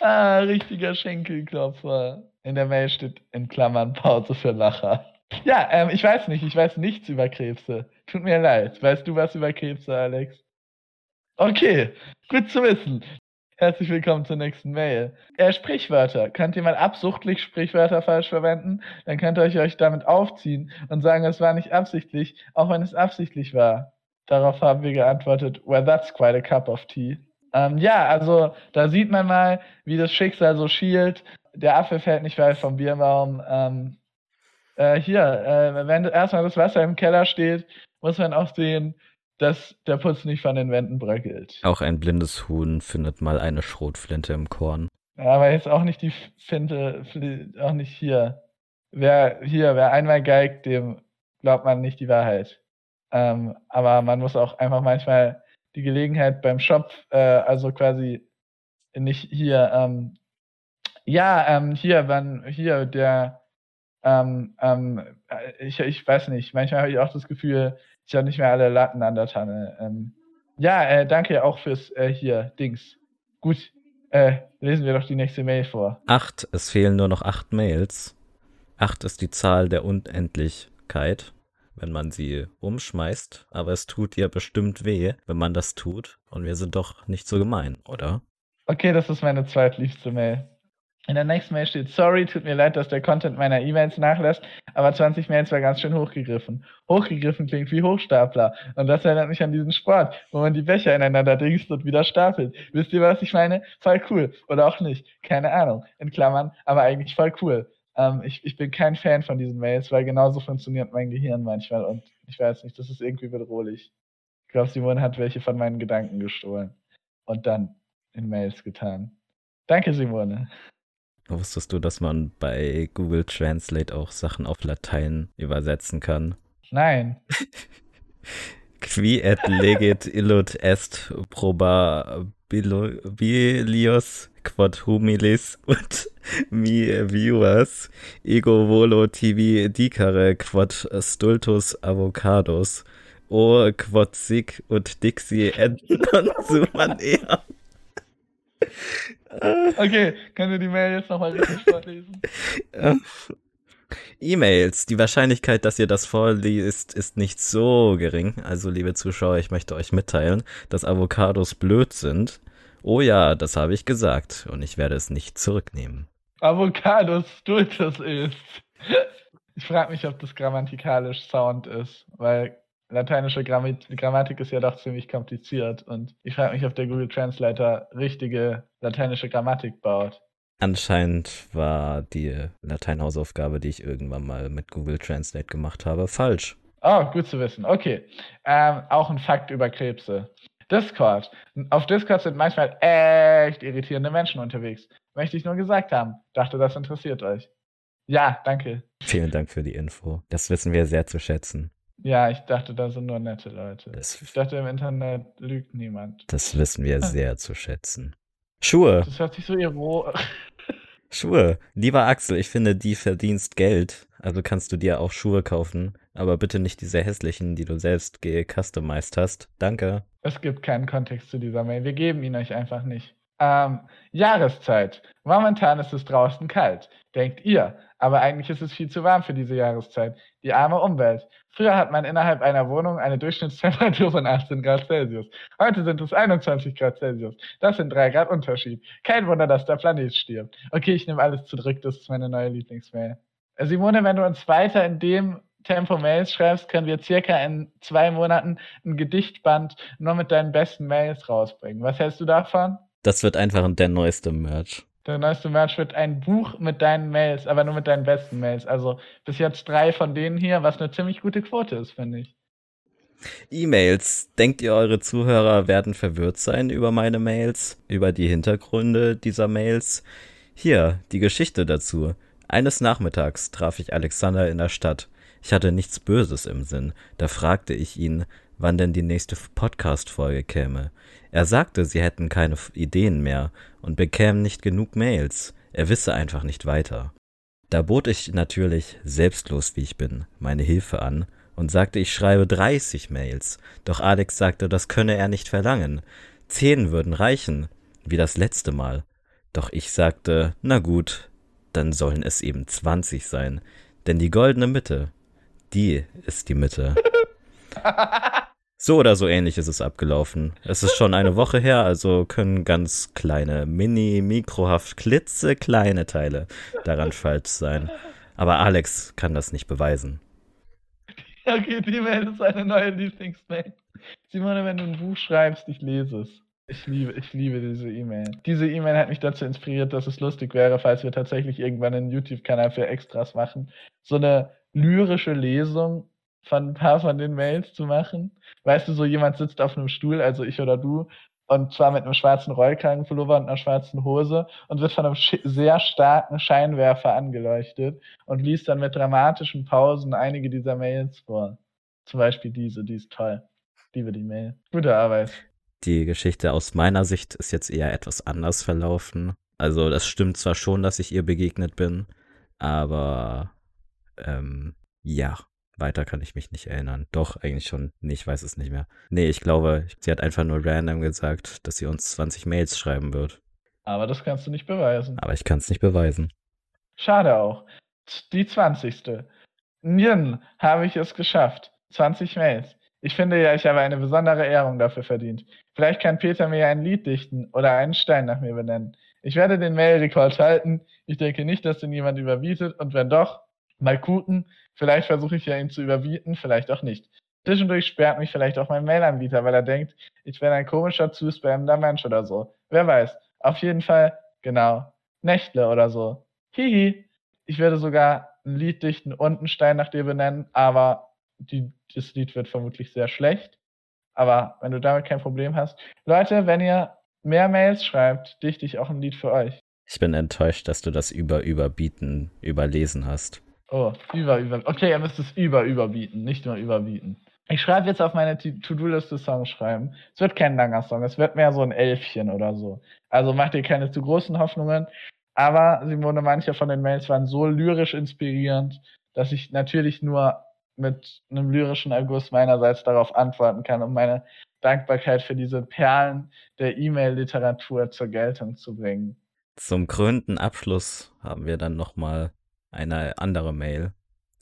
ah, richtiger Schenkelklopfer. In der Mail steht in Klammern Pause für Lacher. Ja, ähm, ich weiß nicht, ich weiß nichts über Krebse. Tut mir leid. Weißt du was über Krebse, Alex? Okay, gut zu wissen. Herzlich willkommen zur nächsten Mail. Äh, Sprichwörter. Könnt ihr mal absuchtlich Sprichwörter falsch verwenden? Dann könnt ihr euch damit aufziehen und sagen, es war nicht absichtlich, auch wenn es absichtlich war. Darauf haben wir geantwortet, well, that's quite a cup of tea. Ähm, ja, also da sieht man mal, wie das Schicksal so schielt. Der Affe fällt nicht weit vom Bierbaum. Ähm, äh, hier, äh, wenn erstmal das Wasser im Keller steht, muss man auch sehen, dass der Putz nicht von den Wänden bröckelt. Auch ein blindes Huhn findet mal eine Schrotflinte im Korn. Ja, aber jetzt auch nicht die Finte, auch nicht hier. Wer hier, wer einmal geigt, dem glaubt man nicht die Wahrheit. Ähm, aber man muss auch einfach manchmal die Gelegenheit beim Shop, äh, also quasi nicht hier, ähm, ja, ähm, hier, wann, hier, der, ähm, ähm, ich, ich weiß nicht, manchmal habe ich auch das Gefühl, ich habe nicht mehr alle Latten an der Tanne. Ähm, ja, äh, danke auch fürs äh, hier, Dings. Gut, äh, lesen wir doch die nächste Mail vor. Acht, es fehlen nur noch acht Mails. Acht ist die Zahl der Unendlichkeit wenn man sie umschmeißt, aber es tut ihr bestimmt weh, wenn man das tut. Und wir sind doch nicht so gemein, oder? Okay, das ist meine zweitliebste Mail. In der nächsten Mail steht, sorry, tut mir leid, dass der Content meiner E-Mails nachlässt, aber 20 Mails war ganz schön hochgegriffen. Hochgegriffen klingt wie Hochstapler. Und das erinnert mich an diesen Sport, wo man die Becher ineinander dingst und wieder stapelt. Wisst ihr, was ich meine? Voll cool. Oder auch nicht. Keine Ahnung. In Klammern, aber eigentlich voll cool. Ähm, ich, ich bin kein Fan von diesen Mails, weil genauso funktioniert mein Gehirn manchmal und ich weiß nicht, das ist irgendwie bedrohlich. Ich glaube, Simone hat welche von meinen Gedanken gestohlen und dann in Mails getan. Danke, Simone. Wusstest du, dass man bei Google Translate auch Sachen auf Latein übersetzen kann? Nein. [LAUGHS] Qui et legit illud est probabilius quod humilis ut mi viewers ego volo tibi dicare quod stultus avocados o quod sic ut dixi et non suman ea. Okay, kann du die Mail jetzt nochmal richtig vorlesen? E-Mails. Die Wahrscheinlichkeit, dass ihr das vorliest, ist nicht so gering. Also, liebe Zuschauer, ich möchte euch mitteilen, dass Avocados blöd sind. Oh ja, das habe ich gesagt und ich werde es nicht zurücknehmen. Avocados Stultus ist. Ich frage mich, ob das grammatikalisch Sound ist, weil lateinische Grammatik ist ja doch ziemlich kompliziert und ich frage mich, ob der Google Translator richtige lateinische Grammatik baut. Anscheinend war die Lateinhausaufgabe, die ich irgendwann mal mit Google Translate gemacht habe, falsch. Oh, gut zu wissen. Okay. Ähm, auch ein Fakt über Krebse. Discord. Auf Discord sind manchmal echt irritierende Menschen unterwegs. Möchte ich nur gesagt haben. Dachte, das interessiert euch. Ja, danke. Vielen Dank für die Info. Das wissen wir sehr zu schätzen. Ja, ich dachte, da sind nur nette Leute. Das, ich dachte, im Internet lügt niemand. Das wissen wir sehr zu schätzen. Schuhe. Das hört sich so ironisch. [LAUGHS] Schuhe. Lieber Axel, ich finde, die verdienst Geld. Also kannst du dir auch Schuhe kaufen. Aber bitte nicht diese hässlichen, die du selbst gecustomized hast. Danke. Es gibt keinen Kontext zu dieser Mail. Wir geben ihn euch einfach nicht. Ähm, Jahreszeit. Momentan ist es draußen kalt. Denkt ihr. Aber eigentlich ist es viel zu warm für diese Jahreszeit. Die arme Umwelt. Früher hat man innerhalb einer Wohnung eine Durchschnittstemperatur von 18 Grad Celsius. Heute sind es 21 Grad Celsius. Das sind 3 Grad Unterschied. Kein Wunder, dass der Planet stirbt. Okay, ich nehme alles zurück. Das ist meine neue Lieblingsmail. Simone, wenn du uns weiter in dem Tempo Mails schreibst, können wir circa in zwei Monaten ein Gedichtband nur mit deinen besten Mails rausbringen. Was hältst du davon? Das wird einfach der neueste Merch. Der neueste Merch wird ein Buch mit deinen Mails, aber nur mit deinen besten Mails. Also bis jetzt drei von denen hier, was eine ziemlich gute Quote ist, finde ich. E-Mails. Denkt ihr, eure Zuhörer werden verwirrt sein über meine Mails, über die Hintergründe dieser Mails? Hier, die Geschichte dazu. Eines Nachmittags traf ich Alexander in der Stadt. Ich hatte nichts Böses im Sinn. Da fragte ich ihn, wann denn die nächste Podcast-Folge käme. Er sagte, sie hätten keine Ideen mehr und bekämen nicht genug Mails. Er wisse einfach nicht weiter. Da bot ich natürlich, selbstlos wie ich bin, meine Hilfe an und sagte, ich schreibe 30 Mails. Doch Alex sagte, das könne er nicht verlangen. Zehn würden reichen, wie das letzte Mal. Doch ich sagte, na gut, dann sollen es eben 20 sein. Denn die goldene Mitte, die ist die Mitte. [LAUGHS] So oder so ähnlich ist es abgelaufen. Es ist schon eine Woche her, also können ganz kleine, mini, mikrohaft, klitzekleine Teile daran falsch sein. Aber Alex kann das nicht beweisen. Okay, die Mail ist eine neue Lieblingsmail. Simone, wenn du ein Buch schreibst, ich lese es. Ich liebe, ich liebe diese E-Mail. Diese E-Mail hat mich dazu inspiriert, dass es lustig wäre, falls wir tatsächlich irgendwann einen YouTube-Kanal für Extras machen. So eine lyrische Lesung von ein paar von den Mails zu machen. Weißt du, so jemand sitzt auf einem Stuhl, also ich oder du, und zwar mit einem schwarzen Rollkragenpullover und einer schwarzen Hose und wird von einem sehr starken Scheinwerfer angeleuchtet und liest dann mit dramatischen Pausen einige dieser Mails vor. Zum Beispiel diese, die ist toll. Liebe die Mail. Gute Arbeit. Die Geschichte aus meiner Sicht ist jetzt eher etwas anders verlaufen. Also das stimmt zwar schon, dass ich ihr begegnet bin, aber ähm, ja, weiter kann ich mich nicht erinnern. Doch, eigentlich schon. Nee, ich weiß es nicht mehr. Nee, ich glaube, sie hat einfach nur random gesagt, dass sie uns 20 Mails schreiben wird. Aber das kannst du nicht beweisen. Aber ich kann es nicht beweisen. Schade auch. Die 20. Nirn habe ich es geschafft. 20 Mails. Ich finde ja, ich habe eine besondere Ehrung dafür verdient. Vielleicht kann Peter mir ein Lied dichten oder einen Stein nach mir benennen. Ich werde den Mail-Rekord halten. Ich denke nicht, dass den jemand überbietet. Und wenn doch, mal gucken. Vielleicht versuche ich ja ihn zu überbieten, vielleicht auch nicht. Zwischendurch sperrt mich vielleicht auch mein Mail-Anbieter, weil er denkt, ich bin ein komischer, zu spammender Mensch oder so. Wer weiß. Auf jeden Fall, genau, Nächtle oder so. Hihi. Ich werde sogar ein Lied dichten und nach dir benennen, aber die, das Lied wird vermutlich sehr schlecht. Aber wenn du damit kein Problem hast. Leute, wenn ihr mehr Mails schreibt, dichte ich auch ein Lied für euch. Ich bin enttäuscht, dass du das über Überbieten überlesen hast. Oh, über, über. Okay, ihr müsst es über, überbieten, nicht nur überbieten. Ich schreibe jetzt auf meine To-Do-Liste Songs schreiben. Es wird kein langer Song, es wird mehr so ein Elfchen oder so. Also macht ihr keine zu großen Hoffnungen. Aber Simone, manche von den Mails waren so lyrisch inspirierend, dass ich natürlich nur mit einem lyrischen Erguss meinerseits darauf antworten kann, um meine Dankbarkeit für diese Perlen der E-Mail-Literatur zur Geltung zu bringen. Zum krönenden Abschluss haben wir dann nochmal eine andere Mail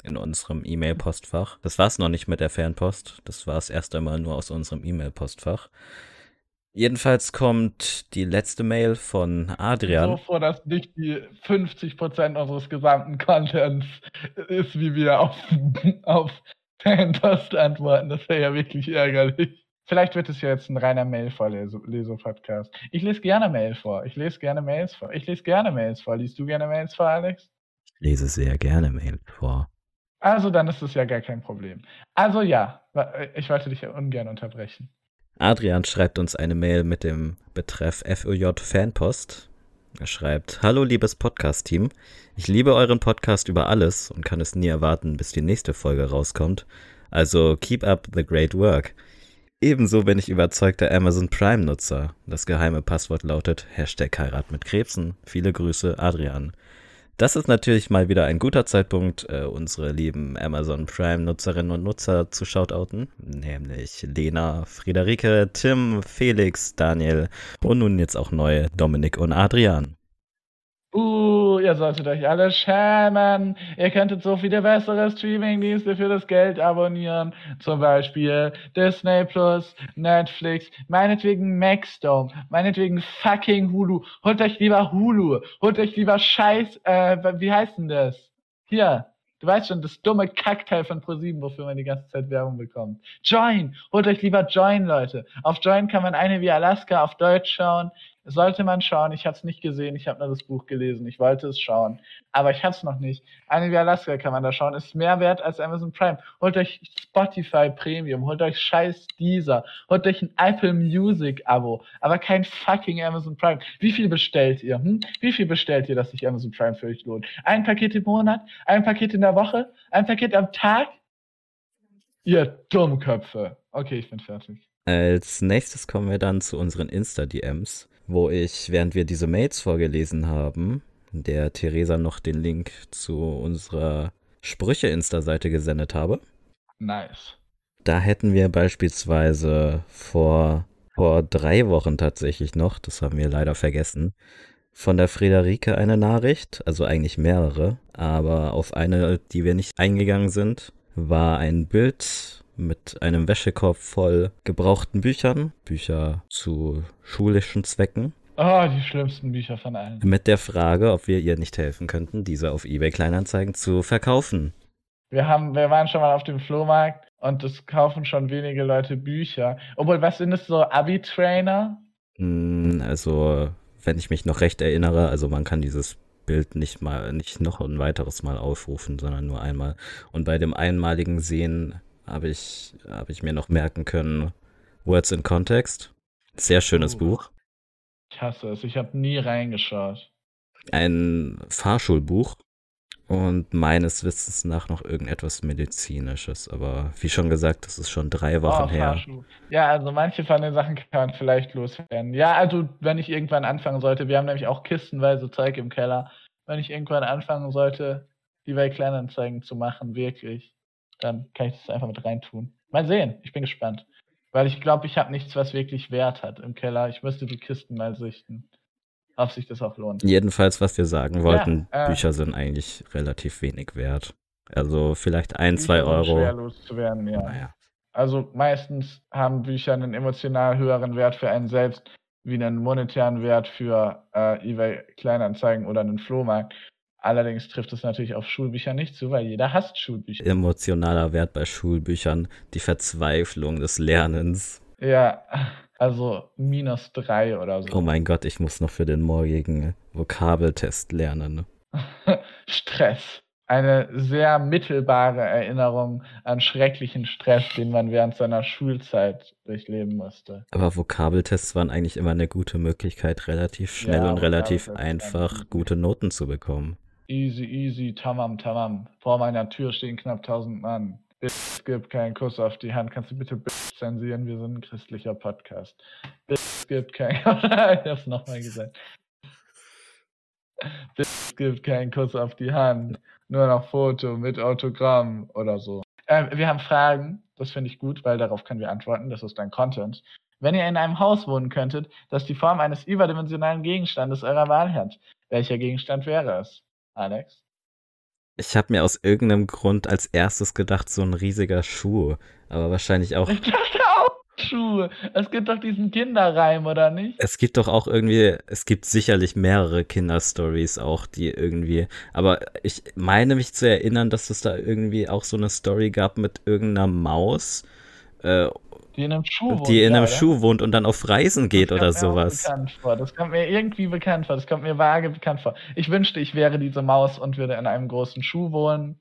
in unserem E-Mail-Postfach. Das war es noch nicht mit der Fernpost. Das war es erst einmal nur aus unserem E-Mail-Postfach. Jedenfalls kommt die letzte Mail von Adrian. So vor, dass nicht die 50% unseres gesamten Contents ist, wie wir auf, auf Fanpost antworten. Das wäre ja wirklich ärgerlich. Vielleicht wird es ja jetzt ein reiner Mail-Vorleser-Podcast. Ich lese gerne Mail vor. Ich lese gerne Mails vor. Ich lese gerne Mails vor. Liest du gerne Mails vor, Alex? Lese sehr gerne Mails vor. Also dann ist es ja gar kein Problem. Also ja, ich wollte dich ja ungern unterbrechen. Adrian schreibt uns eine Mail mit dem Betreff FOJ Fanpost. Er schreibt, Hallo liebes Podcast-Team, ich liebe euren Podcast über alles und kann es nie erwarten, bis die nächste Folge rauskommt. Also keep up the great work. Ebenso bin ich überzeugter Amazon Prime-Nutzer. Das geheime Passwort lautet Hashtag Heirat mit Krebsen. Viele Grüße, Adrian. Das ist natürlich mal wieder ein guter Zeitpunkt, äh, unsere lieben Amazon Prime-Nutzerinnen und Nutzer zu shoutouten, nämlich Lena, Friederike, Tim, Felix, Daniel und nun jetzt auch neu Dominik und Adrian. Ihr solltet euch alle schämen. Ihr könntet so viele bessere Streamingdienste für das Geld abonnieren. Zum Beispiel Disney Plus, Netflix, meinetwegen Maxdome, meinetwegen fucking Hulu. Holt euch lieber Hulu. Holt euch lieber Scheiß, äh, wie heißt denn das? Hier, Du weißt schon, das dumme Kackteil von ProSieben, wofür man die ganze Zeit Werbung bekommt. Join! Holt euch lieber Join, Leute. Auf Join kann man eine wie Alaska auf Deutsch schauen. Sollte man schauen. Ich habe es nicht gesehen. Ich habe nur das Buch gelesen. Ich wollte es schauen. Aber ich habe es noch nicht. Wie Alaska kann man da schauen. Ist mehr wert als Amazon Prime. Holt euch Spotify Premium. Holt euch scheiß Deezer. Holt euch ein Apple Music Abo. Aber kein fucking Amazon Prime. Wie viel bestellt ihr? Hm? Wie viel bestellt ihr, dass sich Amazon Prime für euch lohnt? Ein Paket im Monat? Ein Paket in der Woche? Ein Paket am Tag? Ihr Dummköpfe. Okay, ich bin fertig. Als nächstes kommen wir dann zu unseren Insta-DMs wo ich, während wir diese Mails vorgelesen haben, der Theresa noch den Link zu unserer Sprüche-Insta-Seite gesendet habe. Nice. Da hätten wir beispielsweise vor, vor drei Wochen tatsächlich noch, das haben wir leider vergessen, von der Friederike eine Nachricht, also eigentlich mehrere, aber auf eine, die wir nicht eingegangen sind, war ein Bild mit einem Wäschekorb voll gebrauchten Büchern, Bücher zu schulischen Zwecken. Oh, die schlimmsten Bücher von allen. Mit der Frage, ob wir ihr nicht helfen könnten, diese auf eBay Kleinanzeigen zu verkaufen. Wir haben, wir waren schon mal auf dem Flohmarkt und es kaufen schon wenige Leute Bücher. Obwohl, was sind es so Abi-Trainer? Hm, also, wenn ich mich noch recht erinnere, also man kann dieses Bild nicht mal, nicht noch ein weiteres Mal aufrufen, sondern nur einmal. Und bei dem einmaligen Sehen habe ich, hab ich mir noch merken können. Words in Context. Sehr schönes uh, Buch. Ich hasse es. Ich habe nie reingeschaut. Ein Fahrschulbuch und meines Wissens nach noch irgendetwas Medizinisches. Aber wie schon gesagt, das ist schon drei Wochen oh, her. Fahrschul. Ja, also manche von den Sachen kann man vielleicht loswerden. Ja, also wenn ich irgendwann anfangen sollte, wir haben nämlich auch kistenweise Zeug im Keller. Wenn ich irgendwann anfangen sollte, die bei Kleinanzeigen zu machen, wirklich, dann kann ich das einfach mit reintun. Mal sehen, ich bin gespannt. Weil ich glaube, ich habe nichts, was wirklich Wert hat im Keller. Ich müsste die Kisten mal sichten, ob sich das auch lohnt. Jedenfalls, was wir sagen wollten, ja, äh, Bücher sind eigentlich relativ wenig wert. Also vielleicht ein, Bücher zwei Euro. Schwer loszuwerden, ja. Naja. Also meistens haben Bücher einen emotional höheren Wert für einen selbst wie einen monetären Wert für äh, eBay Kleinanzeigen oder einen Flohmarkt. Allerdings trifft es natürlich auf Schulbücher nicht zu, weil jeder hasst Schulbücher. Emotionaler Wert bei Schulbüchern, die Verzweiflung des Lernens. Ja, also minus drei oder so. Oh mein Gott, ich muss noch für den morgigen Vokabeltest lernen. [LAUGHS] Stress. Eine sehr mittelbare Erinnerung an schrecklichen Stress, den man während seiner Schulzeit durchleben musste. Aber Vokabeltests waren eigentlich immer eine gute Möglichkeit, relativ schnell ja, und relativ einfach gute Noten zu bekommen. Easy, easy, tamam, tamam. Vor meiner Tür stehen knapp 1000 Mann. Es gibt keinen Kuss auf die Hand. Kannst du bitte zensieren? Wir sind ein christlicher Podcast. Es gibt keinen. ich hab's nochmal gesagt. Es gibt keinen Kuss auf die Hand. Nur noch Foto mit Autogramm oder so. Äh, wir haben Fragen. Das finde ich gut, weil darauf können wir antworten. Das ist dein Content. Wenn ihr in einem Haus wohnen könntet, das die Form eines überdimensionalen Gegenstandes eurer Wahl hat, welcher Gegenstand wäre es? Alex? Ich habe mir aus irgendeinem Grund als erstes gedacht, so ein riesiger Schuh. Aber wahrscheinlich auch. [LAUGHS] Ich dachte auch Schuhe. Es gibt doch diesen Kinderreim, oder nicht? Es gibt doch auch irgendwie, es gibt sicherlich mehrere Kinderstories auch, die irgendwie. Aber ich meine mich zu erinnern, dass es da irgendwie auch so eine Story gab mit irgendeiner Maus. Äh, Die in einem Schuh wohnt. Die in einem gerade. Schuh wohnt und dann auf Reisen geht Das oder sowas. Das kommt mir irgendwie bekannt vor. Das kommt mir vage bekannt vor. Ich wünschte, ich wäre diese Maus und würde in einem großen Schuh wohnen.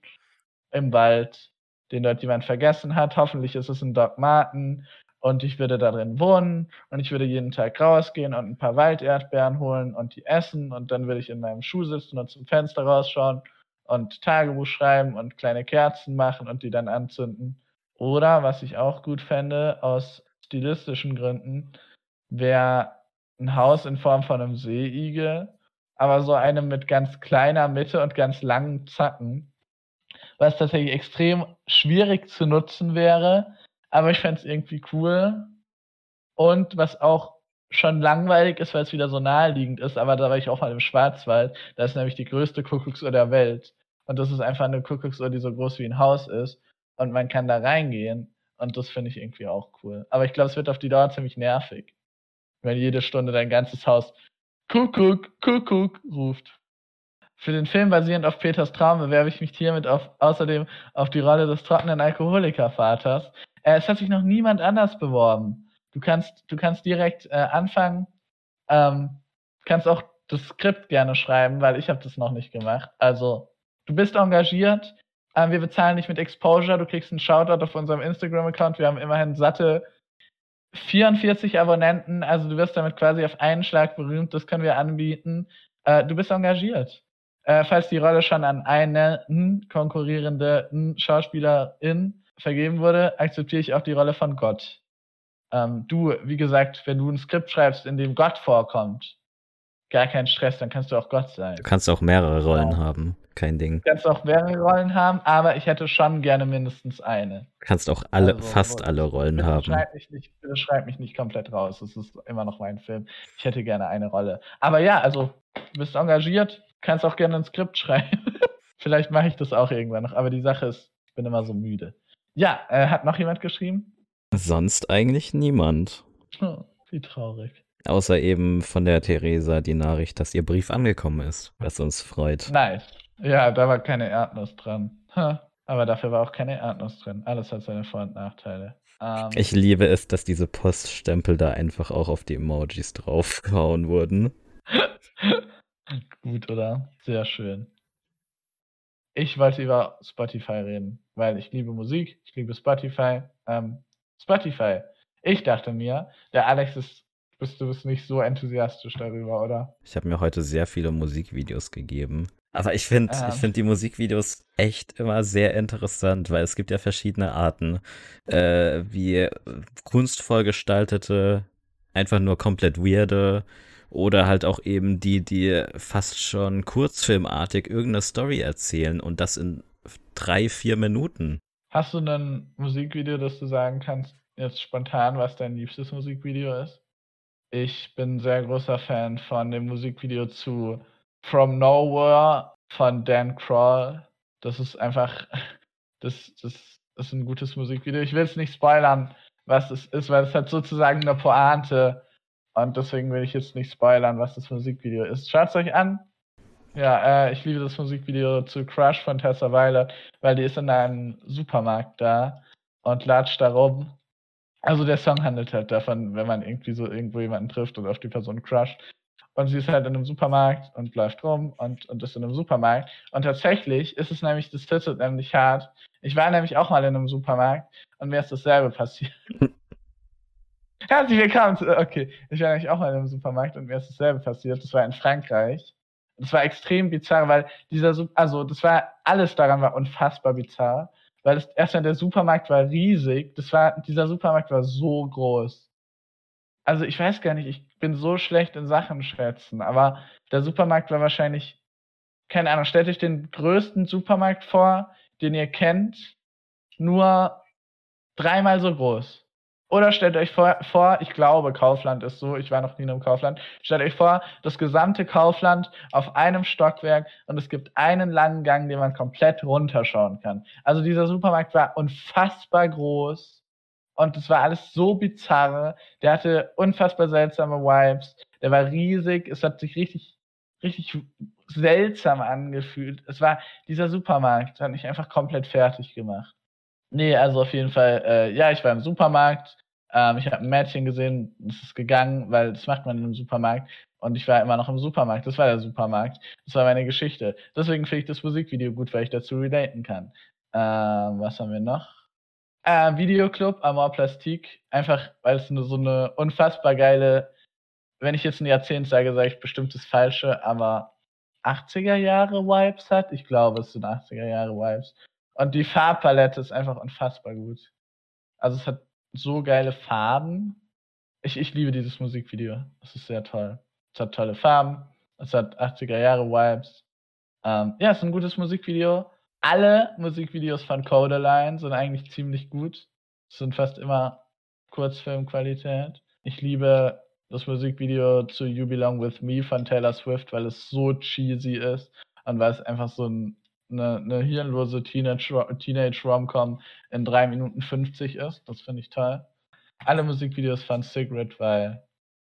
Im Wald, den dort jemand vergessen hat. Hoffentlich ist es ein Doc Marten. Und ich würde da drin wohnen. Und ich würde jeden Tag rausgehen und ein paar Walderdbeeren holen und die essen. Und dann würde ich in meinem Schuh sitzen und zum Fenster rausschauen und Tagebuch schreiben und kleine Kerzen machen und die dann anzünden. Oder, was ich auch gut fände, aus stilistischen Gründen, wäre ein Haus in Form von einem Seeigel, aber so einem mit ganz kleiner Mitte und ganz langen Zacken, was tatsächlich extrem schwierig zu nutzen wäre, aber ich fände es irgendwie cool. Und was auch schon langweilig ist, weil es wieder so naheliegend ist, aber da war ich auch mal im Schwarzwald, da ist nämlich die größte Kuckucksuhr der Welt. Und das ist einfach eine Kuckucksuhr, die so groß wie ein Haus ist. Und man kann da reingehen. Und das finde ich irgendwie auch cool. Aber ich glaube, es wird auf die Dauer ziemlich nervig. Wenn jede Stunde dein ganzes Haus Kuckuck, Kuckuck ruft. Für den Film basierend auf Peters Traum bewerbe ich mich hiermit auf, außerdem auf die Rolle des trockenen Alkoholikervaters. Äh, es hat sich noch niemand anders beworben. Du kannst, du kannst direkt äh, anfangen. Ähm, kannst auch das Skript gerne schreiben, weil ich habe das noch nicht gemacht. Also, du bist engagiert. Ähm, wir bezahlen dich mit Exposure. Du kriegst einen Shoutout auf unserem Instagram-Account. Wir haben immerhin satte 44 Abonnenten. Also, du wirst damit quasi auf einen Schlag berühmt. Das können wir anbieten. Äh, du bist engagiert. Äh, falls die Rolle schon an eine n, konkurrierende n, Schauspielerin vergeben wurde, akzeptiere ich auch die Rolle von Gott. Ähm, du, wie gesagt, wenn du ein Skript schreibst, in dem Gott vorkommt, gar kein Stress, dann kannst du auch Gott sein. Du kannst auch mehrere Rollen Ja. haben. Kein Ding. Du kannst auch mehrere Rollen haben, aber ich hätte schon gerne mindestens eine. Du kannst auch alle, Also, fast alle Rollen Bitte haben. schreib, mich nicht, bitte schreib mich nicht komplett raus. Es ist immer noch mein Film. Ich hätte gerne eine Rolle. Aber ja, also, du bist engagiert, kannst auch gerne ein Skript [LAUGHS] schreiben. Vielleicht mache ich das auch irgendwann noch, aber die Sache ist, ich bin immer so müde. Ja, äh, hat noch jemand geschrieben? Sonst eigentlich niemand. Hm, wie traurig. Außer eben von der Theresa die Nachricht, dass ihr Brief angekommen ist, was uns freut. Nice. Ja, da war keine Erdnuss dran. Ha, Aber dafür war auch keine Erdnuss drin. Alles hat seine Vor- und Nachteile. Ähm, Ich liebe es, dass diese Poststempel da einfach auch auf die Emojis draufgehauen wurden. [LAUGHS] Gut, oder? Sehr schön. Ich wollte über Spotify reden, weil ich liebe Musik, ich liebe Spotify. Ähm, Spotify. Ich dachte mir, der Alex ist, bist du bist nicht so enthusiastisch darüber, oder? Ich habe mir heute sehr viele Musikvideos gegeben. Aber ich finde Ähm. ich find die Musikvideos echt immer sehr interessant, weil es gibt ja verschiedene Arten, äh, wie kunstvoll gestaltete, einfach nur komplett weirde oder halt auch eben die, die fast schon kurzfilmartig irgendeine Story erzählen und das in drei, vier Minuten. Hast du ein Musikvideo, das du sagen kannst, jetzt spontan, was dein liebstes Musikvideo ist? Ich bin ein sehr großer Fan von dem Musikvideo zu From Nowhere von Dan Kroll. Das ist einfach, [LAUGHS] das, das ist ein gutes Musikvideo. Ich will es nicht spoilern, was es ist, weil es hat sozusagen eine Pointe. Und deswegen will ich jetzt nicht spoilern, was das Musikvideo ist. Schaut es euch an. Ja, äh, ich liebe das Musikvideo zu Crush von Tessa Weiler, weil die ist in einem Supermarkt da und latscht da rum. Also der Song handelt halt davon, wenn man irgendwie so irgendwo jemanden trifft und auf die Person crusht. Und sie ist halt in einem Supermarkt und läuft rum und, und ist in einem Supermarkt. Und tatsächlich ist es nämlich, das titelt nämlich hart. Ich war nämlich auch mal in einem Supermarkt und mir ist dasselbe passiert. [LAUGHS] Herzlich willkommen. zu- Okay, ich war nämlich auch mal in einem Supermarkt und mir ist dasselbe passiert. Das war in Frankreich. Das war extrem bizarr, weil dieser, also das war, alles daran war unfassbar bizarr. Weil das, erstmal der Supermarkt war riesig. Das war, dieser Supermarkt war so groß. Also ich weiß gar nicht, ich bin so schlecht in Sachen schätzen, aber der Supermarkt war wahrscheinlich, keine Ahnung, stellt euch den größten Supermarkt vor, den ihr kennt, nur dreimal so groß. Oder stellt euch vor, vor, ich glaube, Kaufland ist so, ich war noch nie in einem Kaufland. Stellt euch vor, das gesamte Kaufland auf einem Stockwerk und es gibt einen langen Gang, den man komplett runterschauen kann. Also dieser Supermarkt war unfassbar groß und es war alles so bizarre. Der hatte unfassbar seltsame Vibes. Der war riesig. Es hat sich richtig, richtig seltsam angefühlt. Es war, dieser Supermarkt hat mich einfach komplett fertig gemacht. Nee, also auf jeden Fall, äh, ja, ich war im Supermarkt. Ähm, ich habe ein Mädchen gesehen, das ist gegangen, weil das macht man einem Supermarkt. Und ich war immer noch im Supermarkt. Das war der Supermarkt. Das war meine Geschichte. Deswegen finde ich das Musikvideo gut, weil ich dazu relaten kann. Ähm, was haben wir noch? Äh, Videoclub, Amor Plastik. Einfach, weil es eine, so eine unfassbar geile, wenn ich jetzt ein Jahrzehnt sage, sage ich bestimmt das Falsche, aber 80er Jahre Vibes hat. Ich glaube, es sind 80er Jahre Vibes. Und die Farbpalette ist einfach unfassbar gut. Also es hat so geile Farben. Ich, ich liebe dieses Musikvideo. Es ist sehr toll. Es hat tolle Farben. Es hat 80er Jahre Vibes. Ähm, ja, es ist ein gutes Musikvideo. Alle Musikvideos von Codeline sind eigentlich ziemlich gut. Es sind fast immer Kurzfilmqualität. Ich liebe das Musikvideo zu You Belong With Me von Taylor Swift, weil es so cheesy ist und weil es einfach so ein, eine, eine hirnlose Teenage, Teenage in 3 Minuten 50 ist. Das finde ich toll. Alle Musikvideos von Cigarette, weil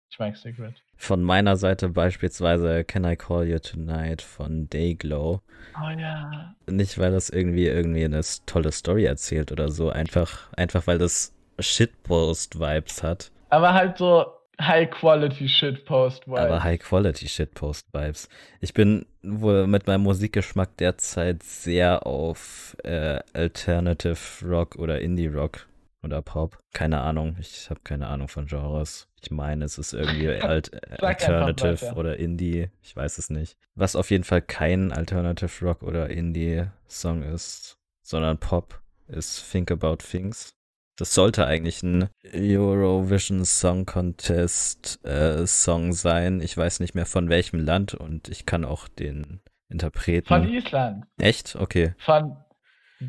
ich mag Cigarette. Von meiner Seite beispielsweise Can I Call You Tonight von Dayglow. Oh ja. Nicht, weil das irgendwie irgendwie eine tolle Story erzählt oder so, einfach, einfach weil das Shitpost-Vibes hat. Aber halt so High-Quality Shitpost-Vibes. Aber High-Quality Shitpost-Vibes. Ich bin wohl mit meinem Musikgeschmack derzeit sehr auf äh, Alternative Rock oder Indie Rock oder Pop. Keine Ahnung. Ich habe keine Ahnung von Genres. Ich meine, es ist irgendwie [LAUGHS] Alt Alternative oder Indie. Ich weiß es nicht. Was auf jeden Fall kein Alternative Rock oder Indie-Song ist, sondern Pop, ist Think About Things. Das sollte eigentlich ein Eurovision Song Contest äh, Song sein. Ich weiß nicht mehr von welchem Land und ich kann auch den Interpreten. Von Island. Echt? Okay. Von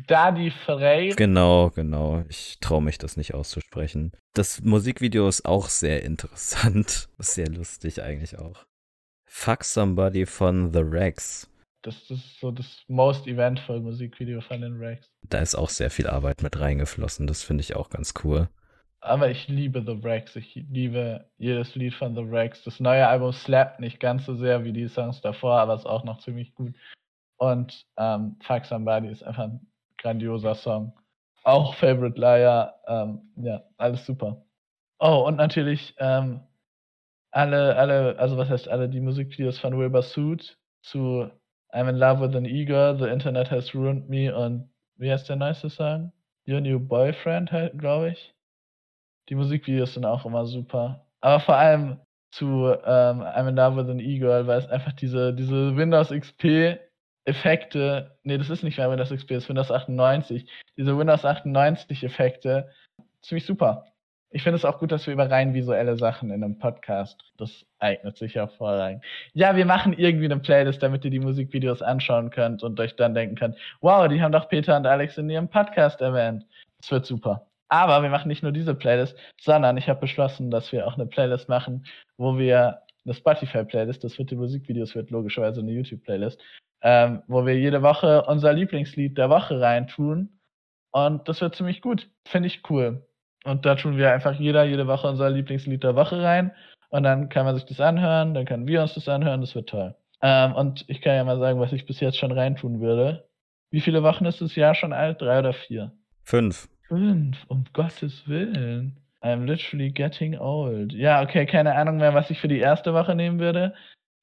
Dadi Frey. Genau, genau. Ich traue mich das nicht auszusprechen. Das Musikvideo ist auch sehr interessant. [LAUGHS] Sehr lustig eigentlich auch. Fuck Somebody von The Rex. Das ist so das most eventful Musikvideo von den Rex. Da ist auch sehr viel Arbeit mit reingeflossen. Das finde ich auch ganz cool. Aber ich liebe The Rex. Ich liebe jedes Lied von The Rex. Das neue Album slappt nicht ganz so sehr wie die Songs davor, aber ist auch noch ziemlich gut. Und ähm, Fuck Somebody ist einfach ein grandioser Song. Auch Favorite Liar, ähm, ja, alles super. Oh, und natürlich ähm, alle, alle, also was heißt alle, die Musikvideos von Wilbur Suit zu I'm in Love with an Eagle, The Internet Has Ruined Me und wie heißt der neueste Song? Your New Boyfriend, halt, glaube ich. Die Musikvideos sind auch immer super. Aber vor allem zu ähm, I'm in Love with an E-Girl, weil es einfach diese, diese Windows XP Effekte, nee, das ist nicht mehr Windows XP, das ist Windows 98. Diese Windows 98 Effekte, ziemlich super. Ich finde es auch gut, dass wir über rein visuelle Sachen in einem Podcast, das eignet sich hervorragend. Ja, wir machen irgendwie eine Playlist, damit ihr die Musikvideos anschauen könnt und euch dann denken könnt, wow, die haben doch Peter und Alex in ihrem Podcast erwähnt. Das wird super. Aber wir machen nicht nur diese Playlist, sondern ich habe beschlossen, dass wir auch eine Playlist machen, wo wir eine Spotify-Playlist, das wird die Musikvideos, wird logischerweise eine YouTube-Playlist, ähm, wo wir jede Woche unser Lieblingslied der Woche reintun. Und das wird ziemlich gut. Finde ich cool. Und da tun wir einfach jeder jede Woche unser Lieblingslied der Woche rein. Und dann kann man sich das anhören, dann können wir uns das anhören, das wird toll. Ähm, und ich kann ja mal sagen, was ich bis jetzt schon reintun würde. Wie viele Wochen ist das Jahr schon alt? Drei oder vier? Fünf. Fünf, um Gottes Willen. I'm literally getting old. Ja, okay, keine Ahnung mehr, was ich für die erste Woche nehmen würde.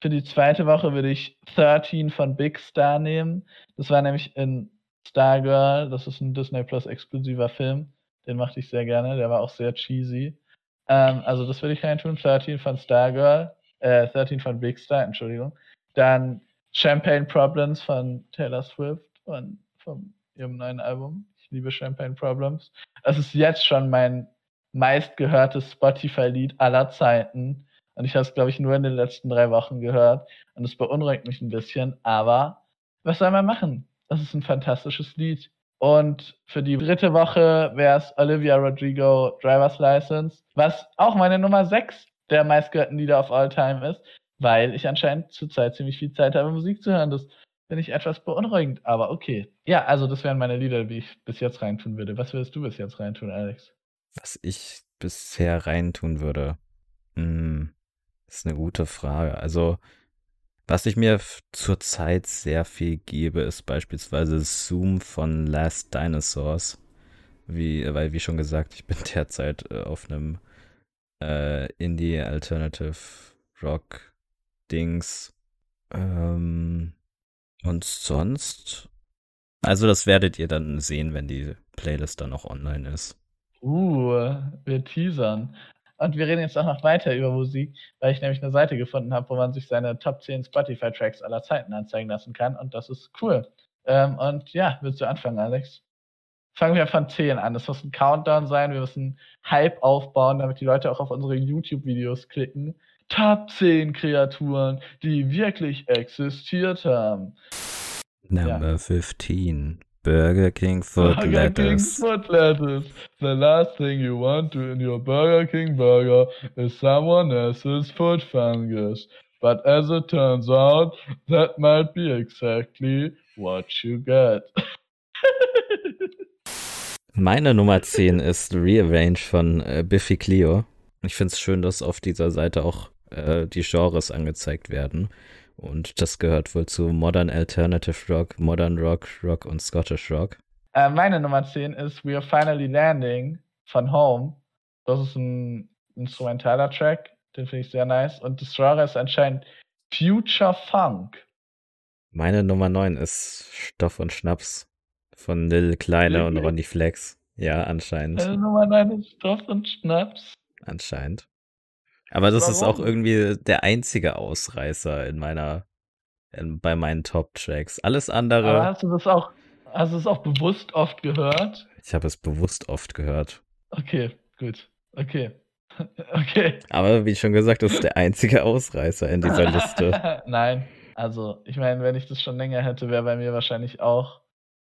Für die zweite Woche würde ich 13 von Big Star nehmen. Das war nämlich in Stargirl. Das ist ein Disney Plus exklusiver Film. Den mochte ich sehr gerne. Der war auch sehr cheesy. Ähm, also das würde ich reintun. 13 von Stargirl. Äh, 13 von Big Star, Entschuldigung. Dann Champagne Problems von Taylor Swift und von ihrem neuen Album. Ich liebe Champagne Problems. Es ist jetzt schon mein meistgehörtes Spotify-Lied aller Zeiten. Und ich habe es, glaube ich, nur in den letzten drei Wochen gehört. Und es beunruhigt mich ein bisschen. Aber was soll man machen? Das ist ein fantastisches Lied. Und für die dritte Woche wäre es Olivia Rodrigo Driver's License, was auch meine Nummer 6 der meistgehörten Lieder of all time ist, weil ich anscheinend zurzeit ziemlich viel Zeit habe, Musik zu hören. Das finde ich etwas beunruhigend, aber okay. Ja, also das wären meine Lieder, wie ich bis jetzt reintun würde. Was würdest du bis jetzt reintun, Alex? Was ich bisher reintun würde? Hm, ist eine gute Frage. Also, was ich mir zurzeit sehr viel gebe, ist beispielsweise Zoom von Last Dinosaurs. wie, weil wie schon gesagt, ich bin [LAUGHS] derzeit äh, auf einem äh, Indie Alternative Rock Dings. Ähm, und sonst, also das werdet ihr dann sehen, wenn die Playlist dann auch online ist. Uh, wir teasern. Und wir reden jetzt auch noch weiter über Musik, weil ich nämlich eine Seite gefunden habe, wo man sich seine Top 10 Spotify-Tracks aller Zeiten anzeigen lassen kann. Und das ist cool. Ähm, und ja, willst du anfangen, Alex? Fangen wir von 10 an. Das muss ein Countdown sein. Wir müssen Hype aufbauen, damit die Leute auch auf unsere YouTube-Videos klicken. Top 10 Kreaturen, die wirklich existiert haben. Number ja. 15. Burger King Foot Burger Lettuce. King Foot Lettuce. The last thing you want to in your Burger King burger is someone else's foot fungus. But as it turns out, that might be exactly what you get. [LAUGHS] Meine Nummer 10 ist Rearrange von äh, Biffy Cleo. Ich finde es schön, dass auf dieser Seite auch äh, die Genres angezeigt werden. Und das gehört wohl zu Modern Alternative Rock, Modern Rock, Rock und Scottish Rock. Äh, meine Nummer 10 ist We Are Finally Landing von Home. Das ist ein instrumentaler Track, den finde ich sehr nice. Und das Genre ist anscheinend Future Funk. Meine Nummer 9 ist Stoff und Schnaps von Lil Kleine und Ronny Flex. Ja, anscheinend. Meine Nummer 9 ist Stoff und Schnaps. Anscheinend. Aber das Warum? ist auch irgendwie der einzige Ausreißer in meiner, in, bei meinen Top-Tracks. Alles andere. Aber hast du das auch, hast du es auch bewusst oft gehört? Ich habe es bewusst oft gehört. Okay, gut. Okay. [LAUGHS] okay. Aber wie schon gesagt, das ist der einzige Ausreißer in dieser Liste. [LAUGHS] Nein. Also, ich meine, wenn ich das schon länger hätte, wäre bei mir wahrscheinlich auch.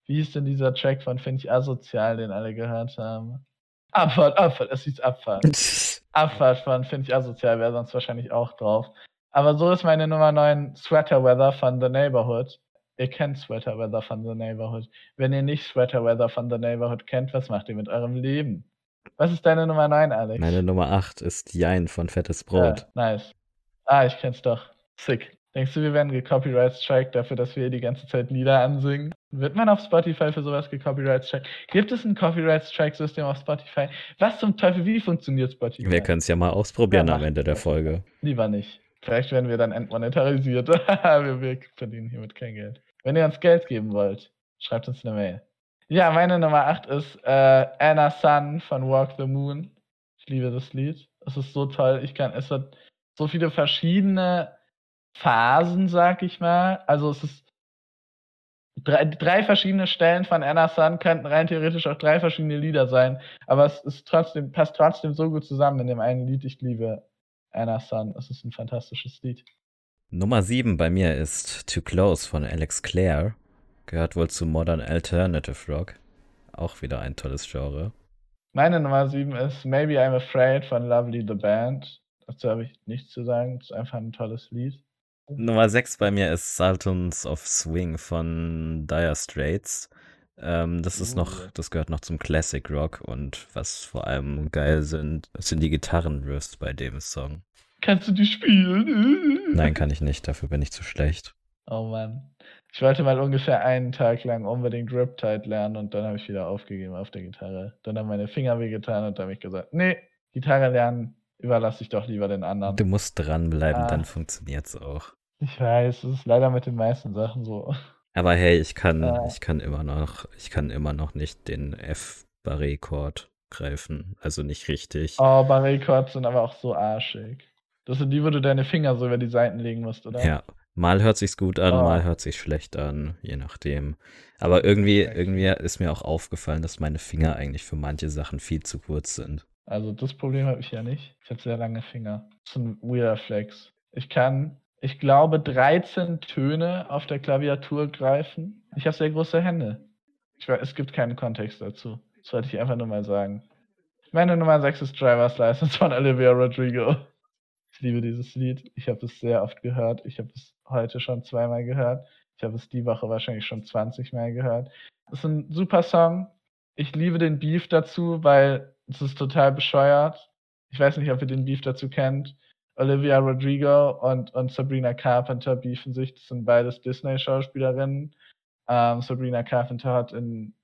Wie hieß denn dieser Track von Finde ich asozial, den alle gehört haben? Abfahrt, Abfahrt, es hieß Abfahrt. [LAUGHS] Abfahrt von finde ich asozial, wäre sonst wahrscheinlich auch drauf. Aber so ist meine Nummer 9 Sweater Weather von The Neighborhood. Ihr kennt Sweater Weather von The Neighborhood. Wenn ihr nicht Sweater Weather von The Neighborhood kennt, was macht ihr mit eurem Leben? Was ist deine Nummer 9, Alex? Meine Nummer 8 ist Jein von Fettes Brot. Ja, nice. Ah, ich kenn's doch. Sick. Denkst du, wir werden gecopyright strike dafür, dass wir die ganze Zeit Lieder ansingen? Wird man auf Spotify für sowas gecopyright strike? Gibt es ein Copyright strike System auf Spotify? Was zum Teufel, wie funktioniert Spotify? Wir können es ja mal ausprobieren ja, am Ende der Folge. Lieber nicht. Vielleicht werden wir dann entmonetarisiert. [LAUGHS] wir, wir verdienen hiermit kein Geld. Wenn ihr uns Geld geben wollt, schreibt uns eine Mail. Ja, meine Nummer 8 ist äh, Anna Sun von Walk the Moon. Ich liebe das Lied. Es ist so toll. Ich kann, es hat so viele verschiedene Phasen, sag ich mal. Also es ist drei, drei verschiedene Stellen von Anna Sun könnten rein theoretisch auch drei verschiedene Lieder sein, aber es ist trotzdem, passt trotzdem so gut zusammen in dem einen Lied. Ich liebe Anna Sun. Es ist ein fantastisches Lied. Nummer 7 bei mir ist Too Close von Alex Clare. Gehört wohl zu Modern Alternative Rock. Auch wieder ein tolles Genre. Meine Nummer 7 ist Maybe I'm Afraid von Lovely the Band. Dazu habe ich nichts zu sagen. Das ist einfach ein tolles Lied. Nummer 6 bei mir ist Sultans of Swing von Dire Straits. Ähm, das ist noch, uh. das gehört noch zum Classic Rock und was vor allem geil sind, sind die Gitarrenriffs bei dem Song. Kannst du die spielen? [LAUGHS] Nein, kann ich nicht, dafür bin ich zu schlecht. Oh Mann. Ich wollte mal ungefähr einen Tag lang unbedingt Riptide lernen und dann habe ich wieder aufgegeben auf der Gitarre. Dann haben meine Finger wehgetan und dann habe ich gesagt, nee, Gitarre lernen überlasse ich doch lieber den anderen. Du musst dranbleiben, ah. dann funktioniert es auch. Ich weiß, es ist leider mit den meisten Sachen so. Aber hey, ich kann, äh, ich kann immer noch, ich kann immer noch nicht den F-Barré-Chord greifen. Also nicht richtig. Oh, Barré-Chords sind aber auch so arschig. Das sind die, wo du deine Finger so über die Seiten legen musst, oder? Ja. Mal hört sich's gut an, oh. mal hört sich's schlecht an, je nachdem. Aber irgendwie, irgendwie ist mir auch aufgefallen, dass meine Finger eigentlich für manche Sachen viel zu kurz sind. Also das Problem habe ich ja nicht. Ich habe sehr lange Finger. Das ist ein weirder Flex. Ich kann ich glaube, 13 Töne auf der Klaviatur greifen. Ich habe sehr große Hände. Ich weiß, es gibt keinen Kontext dazu. Das wollte ich einfach nur mal sagen. Meine Nummer 6 ist Driver's License von Olivia Rodrigo. Ich liebe dieses Lied. Ich habe es sehr oft gehört. Ich habe es heute schon zweimal gehört. Ich habe es die Woche wahrscheinlich schon 20 Mal gehört. Es ist ein super Song. Ich liebe den Beef dazu, weil es ist total bescheuert. Ich weiß nicht, ob ihr den Beef dazu kennt. Olivia Rodrigo und, und Sabrina Carpenter beefen sich. Das sind beides Disney-Schauspielerinnen. Ähm, Sabrina Carpenter hat in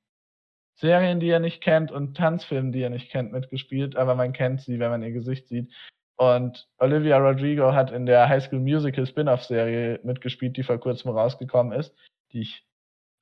Serien, die ihr nicht kennt und Tanzfilmen, die ihr nicht kennt, mitgespielt, aber man kennt sie, wenn man ihr Gesicht sieht. Und Olivia Rodrigo hat in der High School Musical Spin-off-Serie mitgespielt, die vor kurzem rausgekommen ist, die ich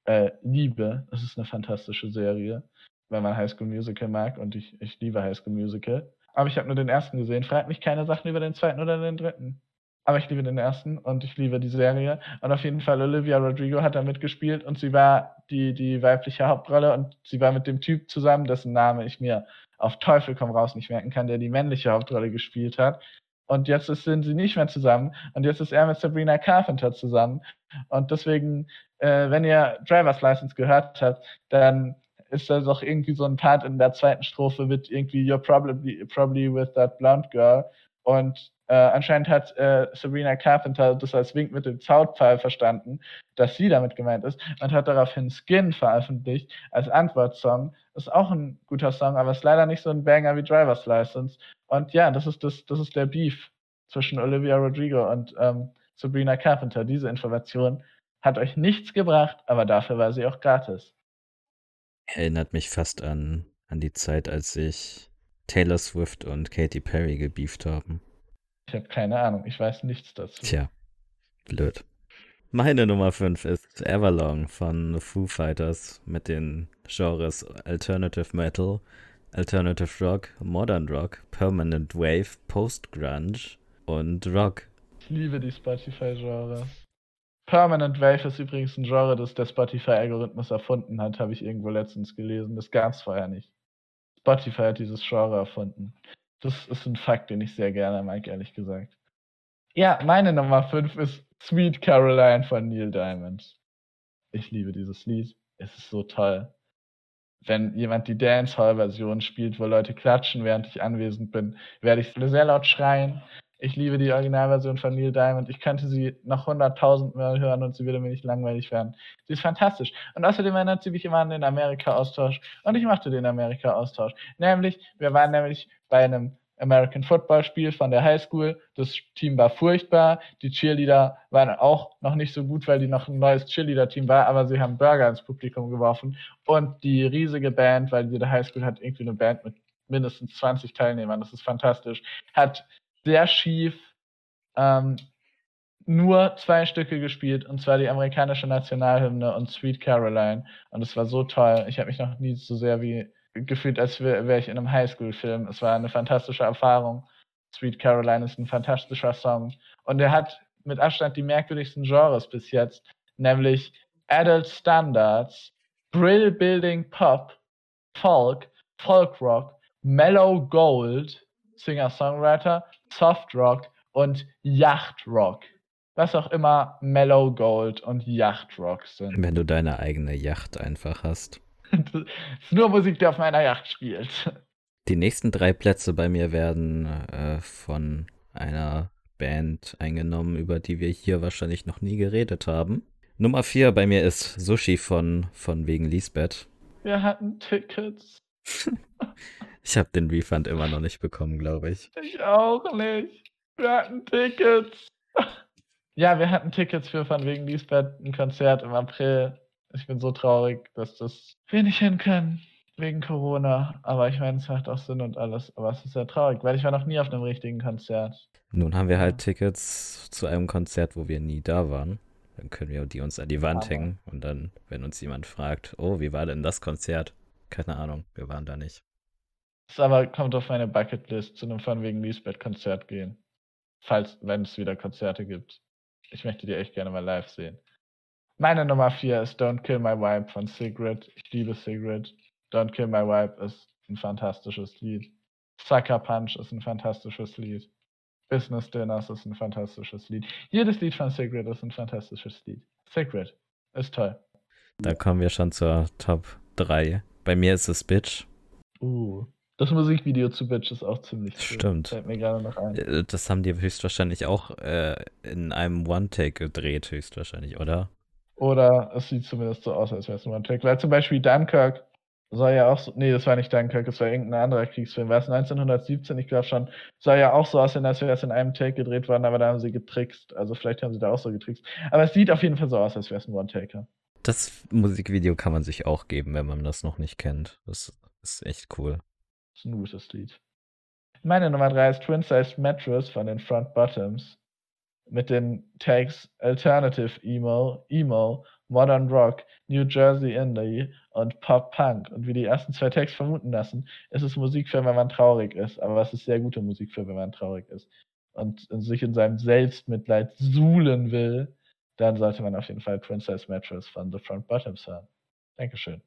äh, liebe. Es ist eine fantastische Serie, wenn man High School Musical mag und ich, ich liebe High School Musical. Aber ich habe nur den ersten gesehen. Fragt mich keine Sachen über den zweiten oder den dritten. Aber ich liebe den ersten und ich liebe die Serie. Und auf jeden Fall Olivia Rodrigo hat da mitgespielt und sie war die, die weibliche Hauptrolle und sie war mit dem Typ zusammen, dessen Name ich mir auf Teufel komm raus nicht merken kann, der die männliche Hauptrolle gespielt hat. Und jetzt sind sie nicht mehr zusammen. Und jetzt ist er mit Sabrina Carpenter zusammen. Und deswegen, äh, wenn ihr Driver's License gehört habt, dann ist da doch irgendwie so ein Part in der zweiten Strophe mit irgendwie You're probably, probably with that blonde girl. Und äh, anscheinend hat äh, Sabrina Carpenter das als Wink mit dem Zaunpfeil verstanden, dass sie damit gemeint ist und hat daraufhin Skin veröffentlicht als Antwortsong. Ist auch ein guter Song, aber ist leider nicht so ein Banger wie Driver's License. Und ja, das ist, das, das ist der Beef zwischen Olivia Rodrigo und ähm, Sabrina Carpenter. Diese Information hat euch nichts gebracht, aber dafür war sie auch gratis. Erinnert mich fast an, an die Zeit, als sich Taylor Swift und Katy Perry gebieft haben. Ich habe keine Ahnung, ich weiß nichts dazu. Tja, blöd. Meine Nummer 5 ist Everlong von Foo Fighters mit den Genres Alternative Metal, Alternative Rock, Modern Rock, Permanent Wave, Post-Grunge und Rock. Ich liebe die Spotify-Genre. Permanent Wave ist übrigens ein Genre, das der Spotify-Algorithmus erfunden hat, habe ich irgendwo letztens gelesen. Das gab es vorher nicht. Spotify hat dieses Genre erfunden. Das ist ein Fakt, den ich sehr gerne mag, ehrlich gesagt. Ja, meine Nummer 5 ist Sweet Caroline von Neil Diamond. Ich liebe dieses Lied. Es ist so toll. Wenn jemand die Dancehall-Version spielt, wo Leute klatschen, während ich anwesend bin, werde ich sehr laut schreien. Ich liebe die Originalversion von Neil Diamond. Ich könnte sie noch hunderttausend Mal hören und sie würde mir nicht langweilig werden. Sie ist fantastisch. Und außerdem erinnert sie mich immer an den Amerika-Austausch. Und ich machte den Amerika-Austausch. Nämlich, wir waren nämlich bei einem American Football Spiel von der High School. Das Team war furchtbar. Die Cheerleader waren auch noch nicht so gut, weil die noch ein neues Cheerleader-Team war, aber sie haben Burger ins Publikum geworfen. Und die riesige Band, weil jede High School hat irgendwie eine Band mit mindestens 20 Teilnehmern, das ist fantastisch, hat sehr schief ähm, nur zwei Stücke gespielt, und zwar die amerikanische Nationalhymne und Sweet Caroline. Und es war so toll. Ich habe mich noch nie so sehr wie gefühlt, als wäre wär ich in einem Highschool-Film. Es war eine fantastische Erfahrung. Sweet Caroline ist ein fantastischer Song. Und er hat mit Abstand die merkwürdigsten Genres bis jetzt, nämlich Adult Standards, Brill Building Pop, Folk, Folk Rock, Mellow Gold, Singer-Songwriter, Soft Rock und Yacht Rock. Was auch immer Mellow Gold und Yacht Rock sind. Wenn du deine eigene Yacht einfach hast. das [LAUGHS] ist nur Musik, die auf meiner Yacht spielt. Die nächsten drei Plätze bei mir werden äh, von einer Band eingenommen, über die wir hier wahrscheinlich noch nie geredet haben. Nummer vier bei mir ist Sushi von, von wegen Lisbeth. Wir hatten Tickets. [LAUGHS] Ich habe den Refund immer noch nicht bekommen, glaube ich. Ich auch nicht. Wir hatten Tickets. Ja, wir hatten Tickets für von wegen Lisbeth ein Konzert im April. Ich bin so traurig, dass das wir nicht hin können. Wegen Corona. Aber ich meine, es macht auch Sinn und alles. Aber es ist ja traurig, weil ich war noch nie auf einem richtigen Konzert. Nun haben wir halt Tickets zu einem Konzert, wo wir nie da waren. Dann können wir die uns an die Wand hängen und dann, wenn uns jemand fragt, oh, wie war denn das Konzert? Keine Ahnung, wir waren da nicht. Es aber kommt auf meine Bucketlist zu einem Von wegen Lisbeth-Konzert gehen. Falls, wenn es wieder Konzerte gibt. Ich möchte die echt gerne mal live sehen. Meine Nummer 4 ist Don't Kill My Vibe von Sigrid. Ich liebe Sigrid. Don't Kill My Vibe ist ein fantastisches Lied. Sucker Punch ist ein fantastisches Lied. Business Dinners ist ein fantastisches Lied. Jedes Lied von Sigrid ist ein fantastisches Lied. Sigrid ist toll. Da kommen wir schon zur Top 3. Bei mir ist es Bitch. Uh. Das Musikvideo zu Bitch ist auch ziemlich cool. Stimmt. Fällt mir gerade noch ein. Äh, das haben die höchstwahrscheinlich auch äh, in einem One-Take gedreht, höchstwahrscheinlich, oder? Oder es sieht zumindest so aus, als wäre es ein One-Take. Weil zum Beispiel Dunkirk soll ja auch so, nee, das war nicht Dunkirk, das war irgendein anderer Kriegsfilm. War es 1917? Ich glaube schon. Soll ja auch so aussehen, als wäre es in einem Take gedreht worden, aber da haben sie getrickst. Also vielleicht haben sie da auch so getrickst. Aber es sieht auf jeden Fall so aus, als wäre es ein One-Taker. Das Musikvideo kann man sich auch geben, wenn man das noch nicht kennt. Das ist echt cool. Das ist ein gutes Lied. Meine Nummer 3 ist Twin Sized Mattress von den Front Bottoms. Mit den Tags Alternative Emo, Emo, Modern Rock, New Jersey Indie und Pop Punk. Und wie die ersten zwei Tags vermuten lassen, ist es Musik für, wenn man traurig ist. Aber es ist sehr gute Musik für, wenn man traurig ist. Und sich in seinem Selbstmitleid suhlen will, dann sollte man auf jeden Fall Princess Mattress von The Front Bottoms hören. Dankeschön.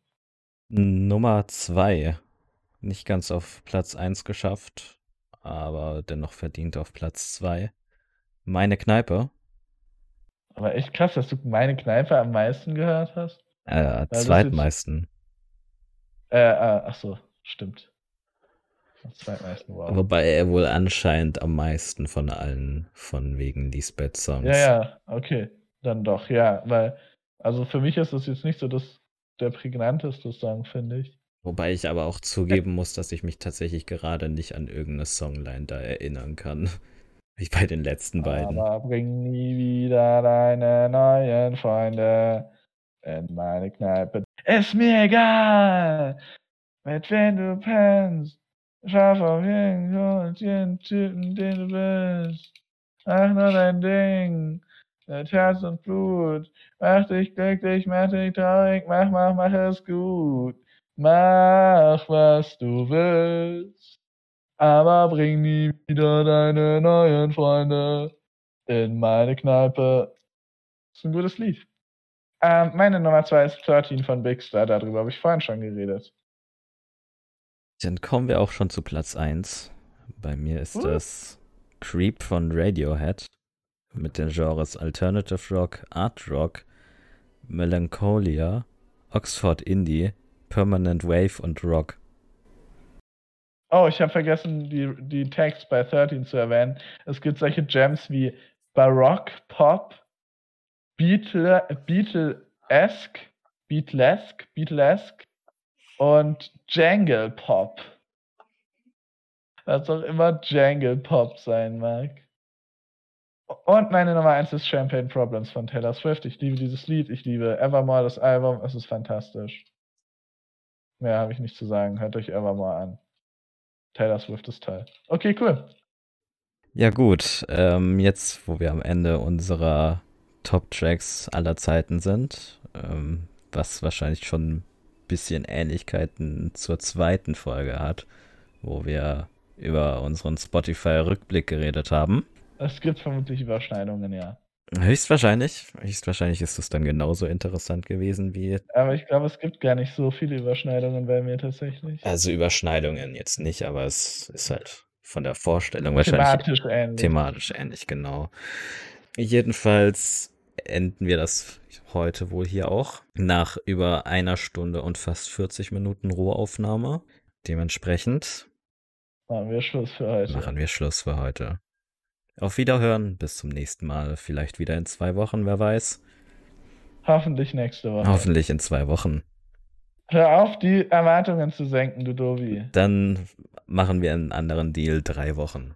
Nummer 2. Nicht ganz auf Platz 1 geschafft, aber dennoch verdient auf Platz 2. Meine Kneipe. Aber echt krass, dass du meine Kneipe am meisten gehört hast. Äh, zweitmeisten. Äh, äh, ach so, stimmt. Zweitmeisten, wow. Wobei er wohl anscheinend am meisten von allen von wegen Lisbeth-Songs. Ja, ja, okay. Dann doch, ja, weil, also für mich ist das jetzt nicht so das, der prägnanteste Song, finde ich. Wobei ich aber auch zugeben muss, dass ich mich tatsächlich gerade nicht an irgendeine Songline da erinnern kann. [LAUGHS] Wie bei den letzten beiden. Aber bring nie wieder deine neuen Freunde in meine Kneipe. Ist mir egal, mit wem du pennst. Schaff auf jeden Typen, den du bist. Mach nur dein Ding mit Herz und Blut. Mach dich glücklich, mach dich traurig, mach, mach, mach es gut. Mach, was du willst. Aber bring nie wieder deine neuen Freunde in meine Kneipe. Das ist ein gutes Lied. Ähm, meine Nummer 2 ist 13 von Big Star, darüber habe ich vorhin schon geredet. Dann kommen wir auch schon zu Platz 1. Bei mir ist uh. das Creep von Radiohead mit den Genres Alternative Rock, Art Rock, Melancholia, Oxford Indie, Permanent Wave und Rock. Oh, ich habe vergessen, die, die Tags bei 13 zu erwähnen. Es gibt solche Gems wie Baroque Pop, Beatle, Beatle-esque, Beatlesque, Beatlesque und Jangle Pop. Was auch immer Jangle Pop sein mag. Und meine Nummer 1 ist Champagne Problems von Taylor Swift. Ich liebe dieses Lied, ich liebe Evermore, das Album, es ist fantastisch. Mehr habe ich nicht zu sagen. Hört euch Evermore an. Taylor Swift ist toll. Okay, cool. Ja, gut. Ähm, jetzt, wo wir am Ende unserer Top-Tracks aller Zeiten sind, ähm, was wahrscheinlich schon ein bisschen Ähnlichkeiten zur zweiten Folge hat, wo wir über unseren Spotify-Rückblick geredet haben. Es gibt vermutlich Überschneidungen, ja. Höchstwahrscheinlich. Höchstwahrscheinlich ist es dann genauso interessant gewesen wie. Aber ich glaube, es gibt gar nicht so viele Überschneidungen bei mir tatsächlich. Also Überschneidungen jetzt nicht, aber es ist halt von der Vorstellung wahrscheinlich. Thematisch ähnlich. Thematisch ähnlich, genau. Jedenfalls enden wir das heute wohl hier auch. Nach über einer Stunde und fast 40 Minuten Rohaufnahme. Dementsprechend. Machen wir Schluss für heute. Machen wir Schluss für heute. Auf Wiederhören, bis zum nächsten Mal. Vielleicht wieder in zwei Wochen, wer weiß. Hoffentlich nächste Woche. Hoffentlich in zwei Wochen. Hör auf, die Erwartungen zu senken, du Dovi. Dann machen wir einen anderen Deal, drei Wochen.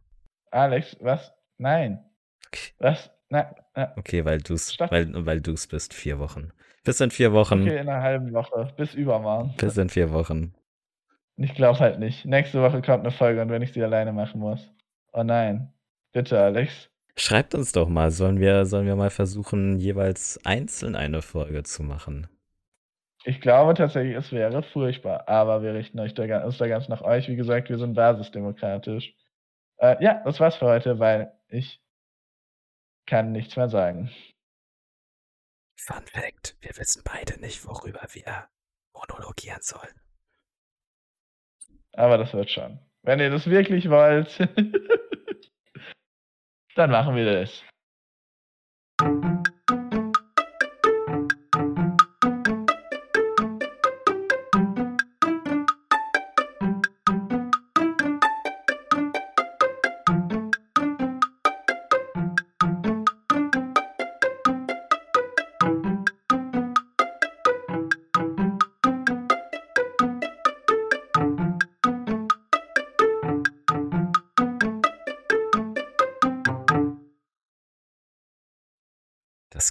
Alex, was? Nein. Okay. Was? Na, na. Okay, weil du's, weil, weil du's bist, vier Wochen. Bis in vier Wochen. Okay, in einer halben Woche. Bis übermorgen. Bis in vier Wochen. Ich glaube halt nicht. Nächste Woche kommt eine Folge und wenn ich sie alleine machen muss. Oh nein. Bitte, Alex. Schreibt uns doch mal, sollen wir, sollen wir mal versuchen, jeweils einzeln eine Folge zu machen? Ich glaube tatsächlich, es wäre furchtbar, aber wir richten euch da, uns da ganz nach euch. Wie gesagt, wir sind basisdemokratisch. Äh, ja, das war's für heute, weil ich kann nichts mehr sagen. Fun Fact: Wir wissen beide nicht, worüber wir monologieren sollen. Aber das wird schon. Wenn ihr das wirklich wollt. [LAUGHS] Dann machen wir das.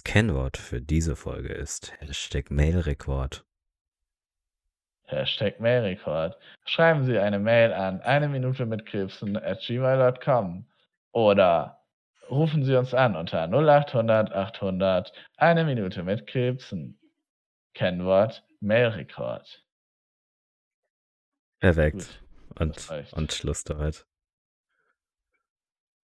Kennwort für diese Folge ist Hashtag Mailrekord. Hashtag Mailrekord. Schreiben Sie eine Mail an eine Minute mit Krebsen at gmail.com oder rufen Sie uns an unter 0800 800 eine Minute mit Krebsen. Kennwort Mailrekord. Perfekt. Und, und Schluss damit.